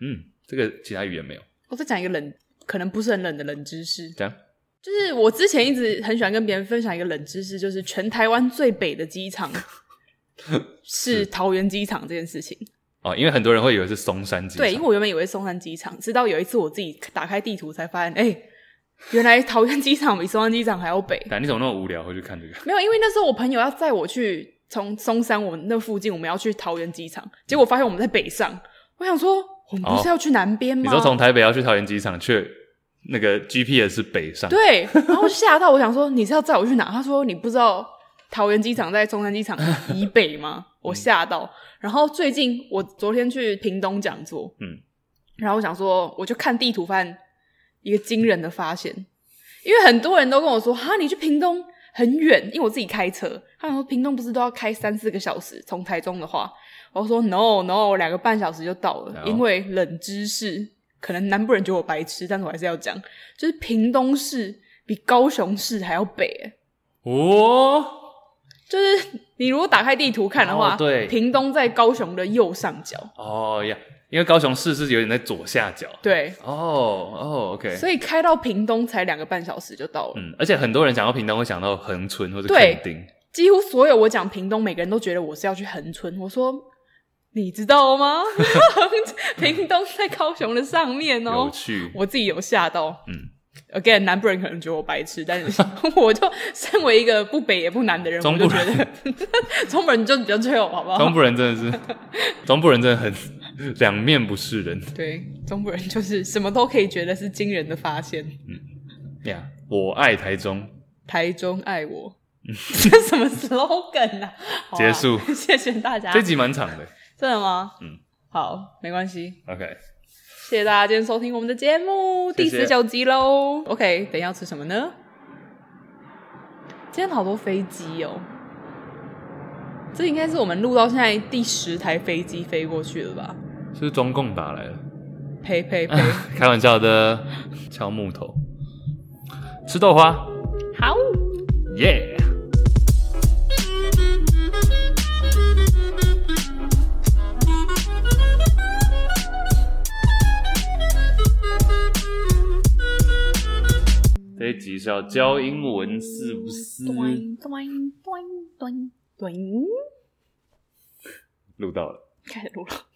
Speaker 1: 嗯，这个其他语言没有。
Speaker 2: 我再讲一个冷，可能不是很冷的冷知识。
Speaker 1: 这样。
Speaker 2: 就是我之前一直很喜欢跟别人分享一个冷知识，就是全台湾最北的机场 [LAUGHS] 是桃园机场这件事情。
Speaker 1: 哦，因为很多人会以为是松山机场。
Speaker 2: 对，因为我原本以为是松山机场，直到有一次我自己打开地图才发现，哎、欸，原来桃园机场比松山机场还要北。
Speaker 1: 但你怎么那么无聊会去看这个？
Speaker 2: 没有，因为那时候我朋友要载我去从松山我们那附近，我们要去桃园机场，结果发现我们在北上。我想说，我们不是要去南边吗？
Speaker 1: 哦、你说从台北要去桃园机场去。那个 GPS 是北上，
Speaker 2: 对，然后吓到我想说，你是要载我去哪？他说你不知道桃园机场在中山机场以北吗？我吓到。然后最近我昨天去屏东讲座，
Speaker 1: 嗯，
Speaker 2: 然后我想说，我就看地图，发现一个惊人的发现，因为很多人都跟我说，哈，你去屏东很远，因为我自己开车，他们说屏东不是都要开三四个小时，从台中的话，我说 no no，两个半小时就到了，因为冷知识。可能南部人觉得我白痴，但是我还是要讲，就是屏东市比高雄市还要北诶
Speaker 1: 哦，
Speaker 2: 就是你如果打开地图看的话，
Speaker 1: 哦、对，
Speaker 2: 屏东在高雄的右上角。
Speaker 1: 哦呀，因为高雄市是有点在左下角。
Speaker 2: 对，
Speaker 1: 哦哦，OK。
Speaker 2: 所以开到屏东才两个半小时就到了。
Speaker 1: 嗯，而且很多人讲到屏东会想到恒春或者垦丁，
Speaker 2: 几乎所有我讲屏东，每个人都觉得我是要去恒春。我说。你知道吗？[LAUGHS] 屏东在高雄的上面哦、喔。
Speaker 1: 有趣，
Speaker 2: 我自己有吓到。
Speaker 1: 嗯。
Speaker 2: Again，南部人可能觉得我白痴，但是 [LAUGHS] 我就身为一个不北也不南的人，中部人我就觉得 [LAUGHS] 中部人就比较 chill，好不好？
Speaker 1: 中部人真的是，中部人真的很两面不是人。
Speaker 2: 对，中部人就是什么都可以觉得是惊人的发现。
Speaker 1: 嗯，呀、yeah，我爱台中，
Speaker 2: 台中爱我，这什么 slogan 啊？
Speaker 1: 结束，
Speaker 2: 谢谢大家。
Speaker 1: 这集蛮长的，
Speaker 2: 真的吗？
Speaker 1: 嗯，
Speaker 2: 好，没关系。
Speaker 1: OK。
Speaker 2: 谢谢大家今天收听我们的节目，第十九集喽。OK，等一下要吃什么呢？今天好多飞机哦，这应该是我们录到现在第十台飞机飞过去了吧？
Speaker 1: 是中共打来的？
Speaker 2: 呸呸 [LAUGHS] 呸！
Speaker 1: 开玩笑的，敲木头，吃豆花，
Speaker 2: 好，
Speaker 1: 耶、yeah!。这一集是要教英文，是不是？录到了，
Speaker 2: 开始录了。